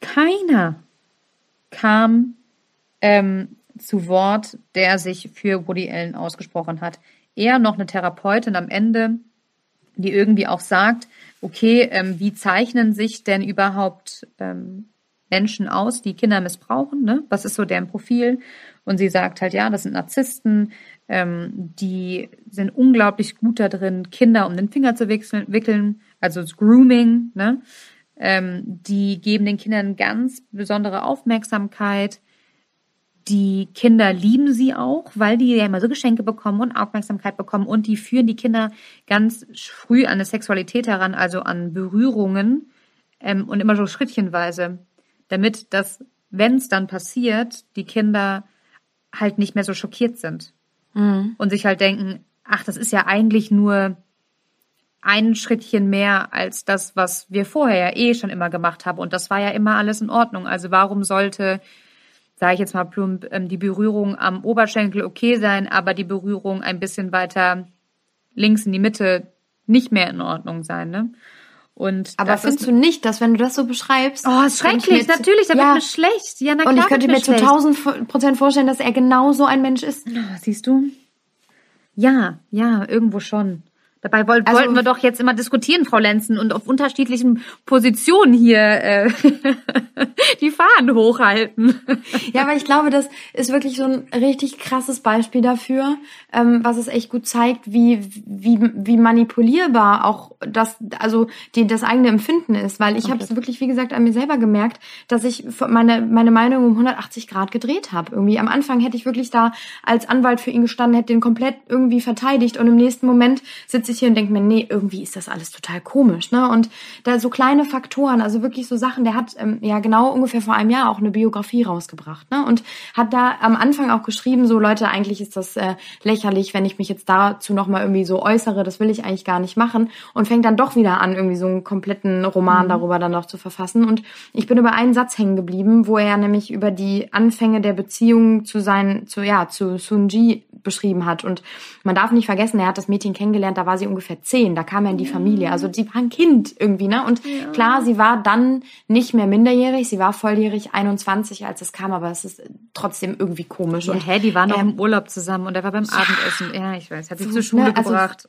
Keiner kam ähm, zu Wort, der sich für Woody Allen ausgesprochen hat. Eher noch eine Therapeutin am Ende, die irgendwie auch sagt, okay, ähm, wie zeichnen sich denn überhaupt ähm, Menschen aus, die Kinder missbrauchen? Ne? Was ist so deren Profil? Und sie sagt halt, ja, das sind Narzissten, ähm, die sind unglaublich gut da drin, Kinder um den Finger zu wickeln, also das Grooming, ne? Ähm, die geben den Kindern ganz besondere Aufmerksamkeit. Die Kinder lieben sie auch, weil die ja immer so Geschenke bekommen und Aufmerksamkeit bekommen und die führen die Kinder ganz früh an eine Sexualität heran, also an Berührungen ähm, und immer so schrittchenweise, damit das, wenn es dann passiert, die Kinder halt nicht mehr so schockiert sind mhm. und sich halt denken, ach, das ist ja eigentlich nur ein Schrittchen mehr als das, was wir vorher ja eh schon immer gemacht haben. Und das war ja immer alles in Ordnung. Also warum sollte, sage ich jetzt mal plump, ähm, die Berührung am Oberschenkel okay sein, aber die Berührung ein bisschen weiter links in die Mitte nicht mehr in Ordnung sein, ne? Und aber findest du nicht, dass wenn du das so beschreibst, oh, ist schrecklich, natürlich, da ja, wird mir schlecht. Ja, na klar, und ich könnte mir zu tausend Prozent vorstellen, dass er genau so ein Mensch ist. Oh, siehst du? Ja, ja, irgendwo schon. Dabei wollten, also, wollten wir doch jetzt immer diskutieren, Frau Lenzen, und auf unterschiedlichen Positionen hier äh, die Fahnen hochhalten. Ja, aber ich glaube, das ist wirklich so ein richtig krasses Beispiel dafür, ähm, was es echt gut zeigt, wie, wie, wie manipulierbar auch das, also die, das eigene Empfinden ist. Weil ich okay. habe es wirklich, wie gesagt, an mir selber gemerkt, dass ich meine, meine Meinung um 180 Grad gedreht habe. Irgendwie am Anfang hätte ich wirklich da als Anwalt für ihn gestanden, hätte den komplett irgendwie verteidigt und im nächsten Moment sitze ich hier und denke mir, nee, irgendwie ist das alles total komisch. Ne? Und da so kleine Faktoren, also wirklich so Sachen, der hat ähm, ja genau ungefähr vor einem Jahr auch eine Biografie rausgebracht ne? und hat da am Anfang auch geschrieben, so Leute, eigentlich ist das äh, lächerlich, wenn ich mich jetzt dazu nochmal irgendwie so äußere, das will ich eigentlich gar nicht machen und fängt dann doch wieder an, irgendwie so einen kompletten Roman mhm. darüber dann noch zu verfassen. Und ich bin über einen Satz hängen geblieben, wo er nämlich über die Anfänge der Beziehung zu sein, zu ja, zu Sunji beschrieben hat. Und man darf nicht vergessen, er hat das Mädchen kennengelernt, da war sie ungefähr zehn, da kam er in die Familie. Also sie war ein Kind irgendwie, ne? Und ja. klar, sie war dann nicht mehr minderjährig, sie war volljährig 21, als es kam, aber es ist trotzdem irgendwie komisch. Ja, und hä, die waren noch ähm, im Urlaub zusammen und er war beim ja, Abendessen. Ja, ich weiß, hat sie zur Schule ne, also, gebracht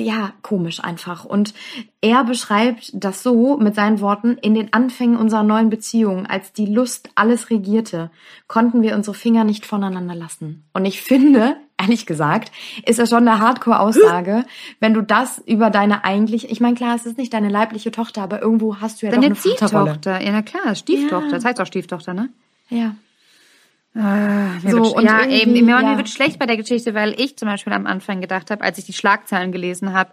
ja, komisch einfach. Und er beschreibt das so mit seinen Worten, in den Anfängen unserer neuen Beziehung, als die Lust alles regierte, konnten wir unsere Finger nicht voneinander lassen. Und ich finde, ehrlich gesagt, ist das schon eine Hardcore-Aussage, wenn du das über deine eigentlich, ich meine, klar, es ist nicht deine leibliche Tochter, aber irgendwo hast du ja Deine doch eine. Ziehtochter, ja na klar, Stieftochter, Ja. das heißt auch Stieftochter, ne? Ja. Mir So, wird, und ja, eben, mir, ja. mir wird schlecht bei der Geschichte, weil ich zum Beispiel am Anfang gedacht habe, als ich die Schlagzeilen gelesen habe,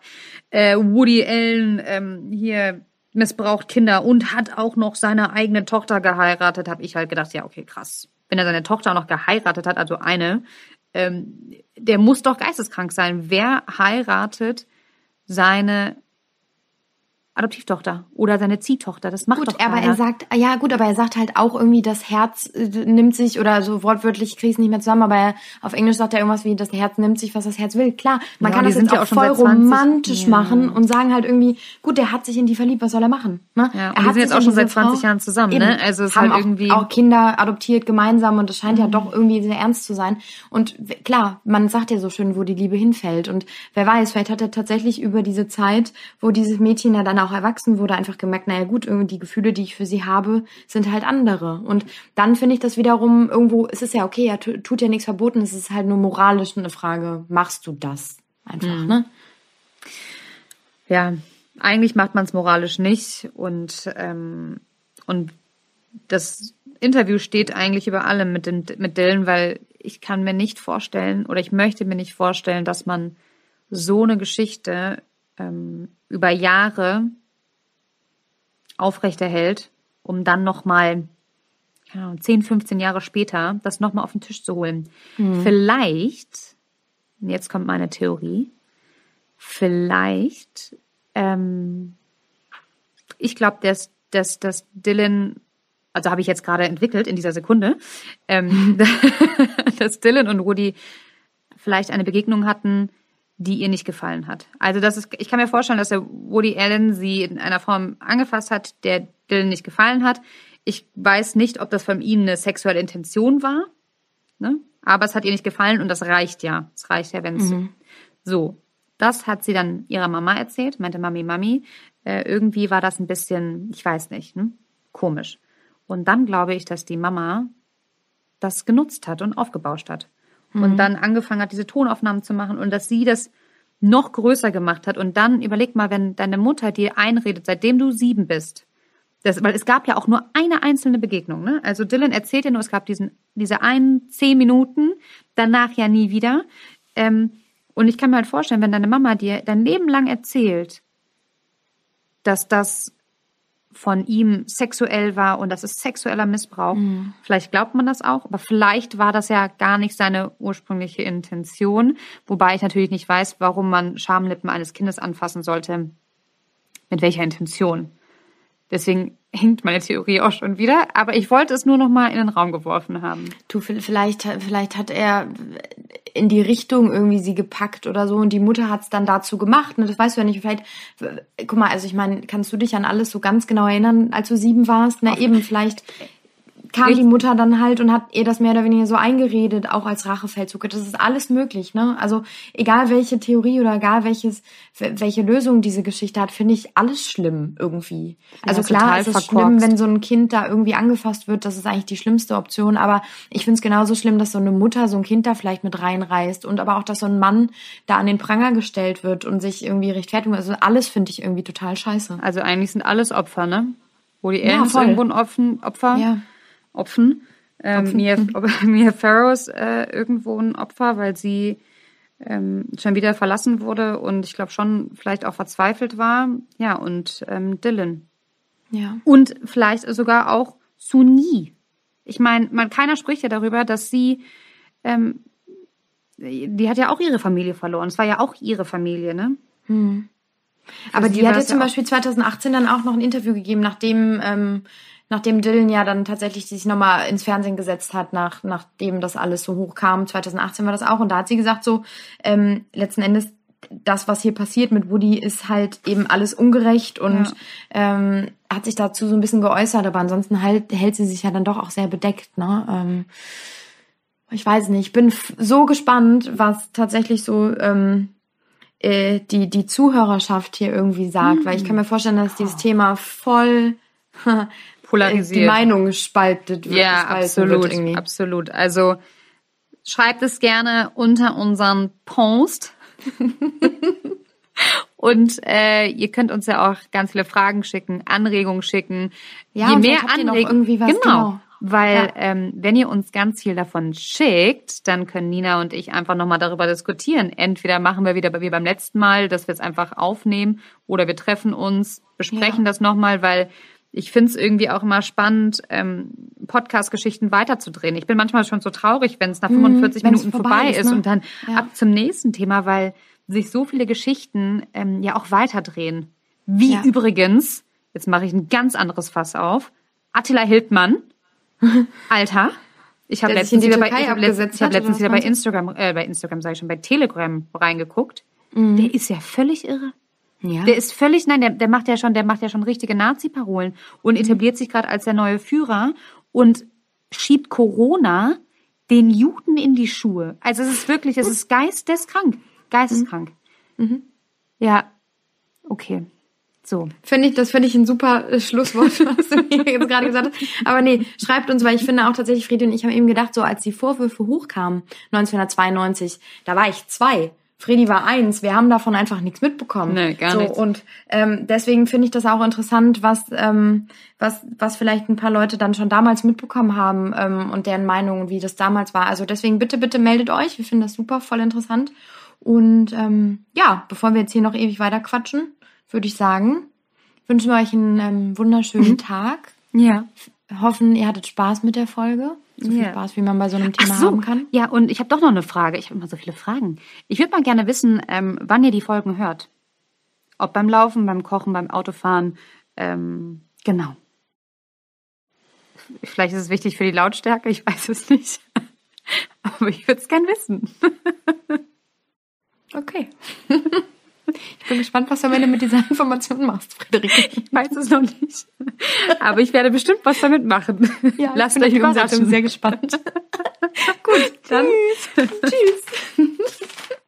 äh, Woody Allen ähm, hier missbraucht Kinder und hat auch noch seine eigene Tochter geheiratet, habe ich halt gedacht, ja, okay, krass. Wenn er seine Tochter auch noch geheiratet hat, also eine, ähm, der muss doch geisteskrank sein. Wer heiratet seine Adoptivtochter oder seine Ziehtochter? Das macht Gut, doch aber keiner. er sagt, ja gut, aber er sagt halt auch irgendwie, das Herz äh, nimmt sich oder so wortwörtlich, ich krieg's nicht mehr zusammen, aber er, auf Englisch sagt er irgendwas wie, das Herz nimmt sich, was das Herz will. Klar, man Ja, kann das jetzt ja auch, auch voll seit 20 romantisch Ja. machen und sagen halt irgendwie, gut, der hat sich in die verliebt, was soll er machen? Ne? Ja, und er hat sind jetzt auch schon seit 20 Jahren zusammen, ne? Also es ist haben halt auch, irgendwie- Mhm. auch Kinder adoptiert gemeinsam und es scheint ja doch irgendwie sehr ernst zu sein. Und klar, man sagt ja so schön, wo die Liebe hinfällt. Und wer weiß, vielleicht hat er tatsächlich über diese Zeit, wo dieses Mädchen ja dann auch erwachsen wurde, einfach gemerkt, naja gut, irgendwie die Gefühle, die ich für sie habe, sind halt andere. Und dann finde ich das wiederum irgendwo, es ist ja okay, er tu- tut ja nichts verboten, es ist halt nur moralisch eine Frage, machst du das? Einfach, Mhm. ne? Ja, eigentlich macht man es moralisch nicht und ähm, und das Interview steht eigentlich über allem mit dem mit Dylan, weil ich kann mir nicht vorstellen oder ich möchte mir nicht vorstellen, dass man so eine Geschichte ähm, über Jahre aufrechterhält, um dann noch mal keine Ahnung, 10, 15 Jahre später das noch mal auf den Tisch zu holen. Vielleicht, und jetzt kommt meine Theorie, vielleicht, ähm, ich glaube, dass, dass, dass Dylan, also habe ich jetzt gerade entwickelt in dieser Sekunde, ähm, dass Dylan und Woody vielleicht eine Begegnung hatten, die ihr nicht gefallen hat. Also das ist, ich kann mir vorstellen, dass der Woody Allen sie in einer Form angefasst hat, der Dylan nicht gefallen hat. Ich weiß nicht, ob das von ihm eine sexuelle Intention war, ne? aber es hat ihr nicht gefallen und das reicht ja. Es reicht ja, wenn es so. Das hat sie dann ihrer Mama erzählt, meinte Mami, Mami. Äh, irgendwie war das ein bisschen, ich weiß nicht, ne? komisch. Und dann glaube ich, dass die Mama das genutzt hat und aufgebauscht hat. Und dann angefangen hat, diese Tonaufnahmen zu machen und dass sie das noch größer gemacht hat. Und dann überleg mal, wenn deine Mutter dir einredet, seitdem du sieben bist, das, weil es gab ja auch nur eine einzelne Begegnung. Ne? Also Dylan erzählt ja nur, es gab diesen, diese einen zehn Minuten, danach ja nie wieder. Ähm, und ich kann mir halt vorstellen, wenn deine Mama dir dein Leben lang erzählt, dass das von ihm sexuell war und das ist sexueller Missbrauch. Vielleicht glaubt man das auch, aber vielleicht war das ja gar nicht seine ursprüngliche Intention. Wobei ich natürlich nicht weiß, warum man Schamlippen eines Kindes anfassen sollte. Mit welcher Intention. Deswegen hinkt meine Theorie auch schon wieder. Aber ich wollte es nur noch mal in den Raum geworfen haben. Du, vielleicht, vielleicht hat er in die Richtung irgendwie sie gepackt oder so und die Mutter hat's dann dazu gemacht. Ne? Das weißt du ja nicht. Vielleicht, guck mal, also ich meine, kannst du dich an alles so ganz genau erinnern, als du sieben warst? Na eben, vielleicht kam Ich- die Mutter dann halt und hat ihr das mehr oder weniger so eingeredet, auch als Rachefeldzug. Das ist alles möglich, ne? Also egal welche Theorie oder egal welches, welche Lösung diese Geschichte hat, finde ich alles schlimm irgendwie. Also ist klar, total es ist verkorkst. schlimm, wenn so ein Kind da irgendwie angefasst wird. Das ist eigentlich die schlimmste Option. Aber ich finde es genauso schlimm, dass so eine Mutter so ein Kind da vielleicht mit reinreißt und aber auch, dass so ein Mann da an den Pranger gestellt wird und sich irgendwie rechtfertigen. Also alles finde ich irgendwie total scheiße. Also eigentlich sind alles Opfer, ne? Wo die Ja, ist voll. irgendwo ein Opfer. Ja. Opfen. Ähm, Mia, Mia Farrow ist äh, irgendwo ein Opfer, weil sie ähm, schon wieder verlassen wurde und ich glaube schon vielleicht auch verzweifelt war. Ja, und ähm, Dylan. Ja. Und vielleicht sogar auch Suni. Ich meine, man keiner spricht ja darüber, dass sie, ähm, die hat ja auch ihre Familie verloren. Es war ja auch ihre Familie, ne? Aber sie die hat ja zum Beispiel 2018 dann auch noch ein Interview gegeben, nachdem, ähm, nachdem Dylan ja dann tatsächlich sich nochmal ins Fernsehen gesetzt hat, nach, nachdem das alles so hoch kam. 2018 war das auch. Und da hat sie gesagt, so, ähm, letzten Endes, das, was hier passiert mit Woody, ist halt eben alles ungerecht und ähm, hat sich dazu so ein bisschen geäußert, aber ansonsten halt, hält sie sich ja dann doch auch sehr bedeckt, ne? Ähm, ich weiß nicht, ich bin so gespannt, was tatsächlich so ähm, äh, die, die Zuhörerschaft hier irgendwie sagt, weil ich kann mir vorstellen, dass dieses Thema voll Polarisiert. die Meinung spaltet wird. Ja, absolut, Wird irgendwie. absolut. Also schreibt es gerne unter unseren Post. Und äh, ihr könnt uns ja auch ganz viele Fragen schicken, Anregungen schicken. Ja, Je mehr Anregungen, genau. genau. Weil Ja. ähm, wenn ihr uns ganz viel davon schickt, dann können Nina und ich einfach nochmal darüber diskutieren. Entweder machen wir wieder wie beim letzten Mal, dass wir es einfach aufnehmen, oder wir treffen uns, besprechen Ja. das nochmal, weil ich finde es irgendwie auch immer spannend, ähm, Podcast-Geschichten weiterzudrehen. Ich bin manchmal schon so traurig, wenn es nach 45 Mhm, Minuten vorbei vorbei ist, ne? und dann Ja. ab zum nächsten Thema, weil sich so viele Geschichten ähm, ja auch weiterdrehen. Wie Ja. übrigens, jetzt mache ich ein ganz anderes Fass auf, Attila Hildmann, Alter. Ich habe letztens, wieder bei, ich hab letzt, abgesetzt ich hab letztens wieder bei Instagram, äh, bei Instagram sage ich schon, bei Telegram reingeguckt. Mhm. Der ist ja völlig irre. Ja. Der ist völlig, nein, der, der macht ja schon, der macht ja schon richtige Nazi-Parolen und etabliert sich gerade als der neue Führer und schiebt Corona den Juden in die Schuhe. Also es ist wirklich, es ist geisteskrank. Geisteskrank. Ja, okay. So. Finde ich, das finde ich ein super äh, Schlusswort, was du mir jetzt gerade gesagt hast. Aber nee, schreibt uns, weil ich finde auch tatsächlich, Friedi und ich haben eben gedacht, so als die Vorwürfe hochkamen, 1992, da war ich zwei. Fredi war eins. Wir haben davon einfach nichts mitbekommen. Nee, gar so, nichts. Und ähm, deswegen finde ich das auch interessant, was, ähm, was, was vielleicht ein paar Leute dann schon damals mitbekommen haben ähm, und deren Meinung, wie das damals war. Also deswegen bitte, bitte meldet euch. Wir finden das super, voll interessant. Und ähm, ja, bevor wir jetzt hier noch ewig weiter quatschen, würde ich sagen, wünschen wir euch einen ähm, wunderschönen Tag. Ja. Hoffen, ihr hattet Spaß mit der Folge. So viel Ja. Spaß, wie man bei so einem Thema so. haben kann. Ja, und ich habe doch noch eine Frage. Ich habe immer so viele Fragen. Ich würde mal gerne wissen, ähm, wann ihr die Folgen hört. Ob beim Laufen, beim Kochen, beim Autofahren. Ähm, genau. Vielleicht ist es wichtig für die Lautstärke, ich weiß es nicht. Aber ich würde es gern wissen. Okay. ich bin gespannt, was du am Ende mit dieser Information machst, Friederike. Ich weiß es noch nicht. Aber ich werde bestimmt was damit machen. Ja, Lasst ich bin euch auf die Umsetzung überraschen. sehr gespannt. Gut, dann tschüss.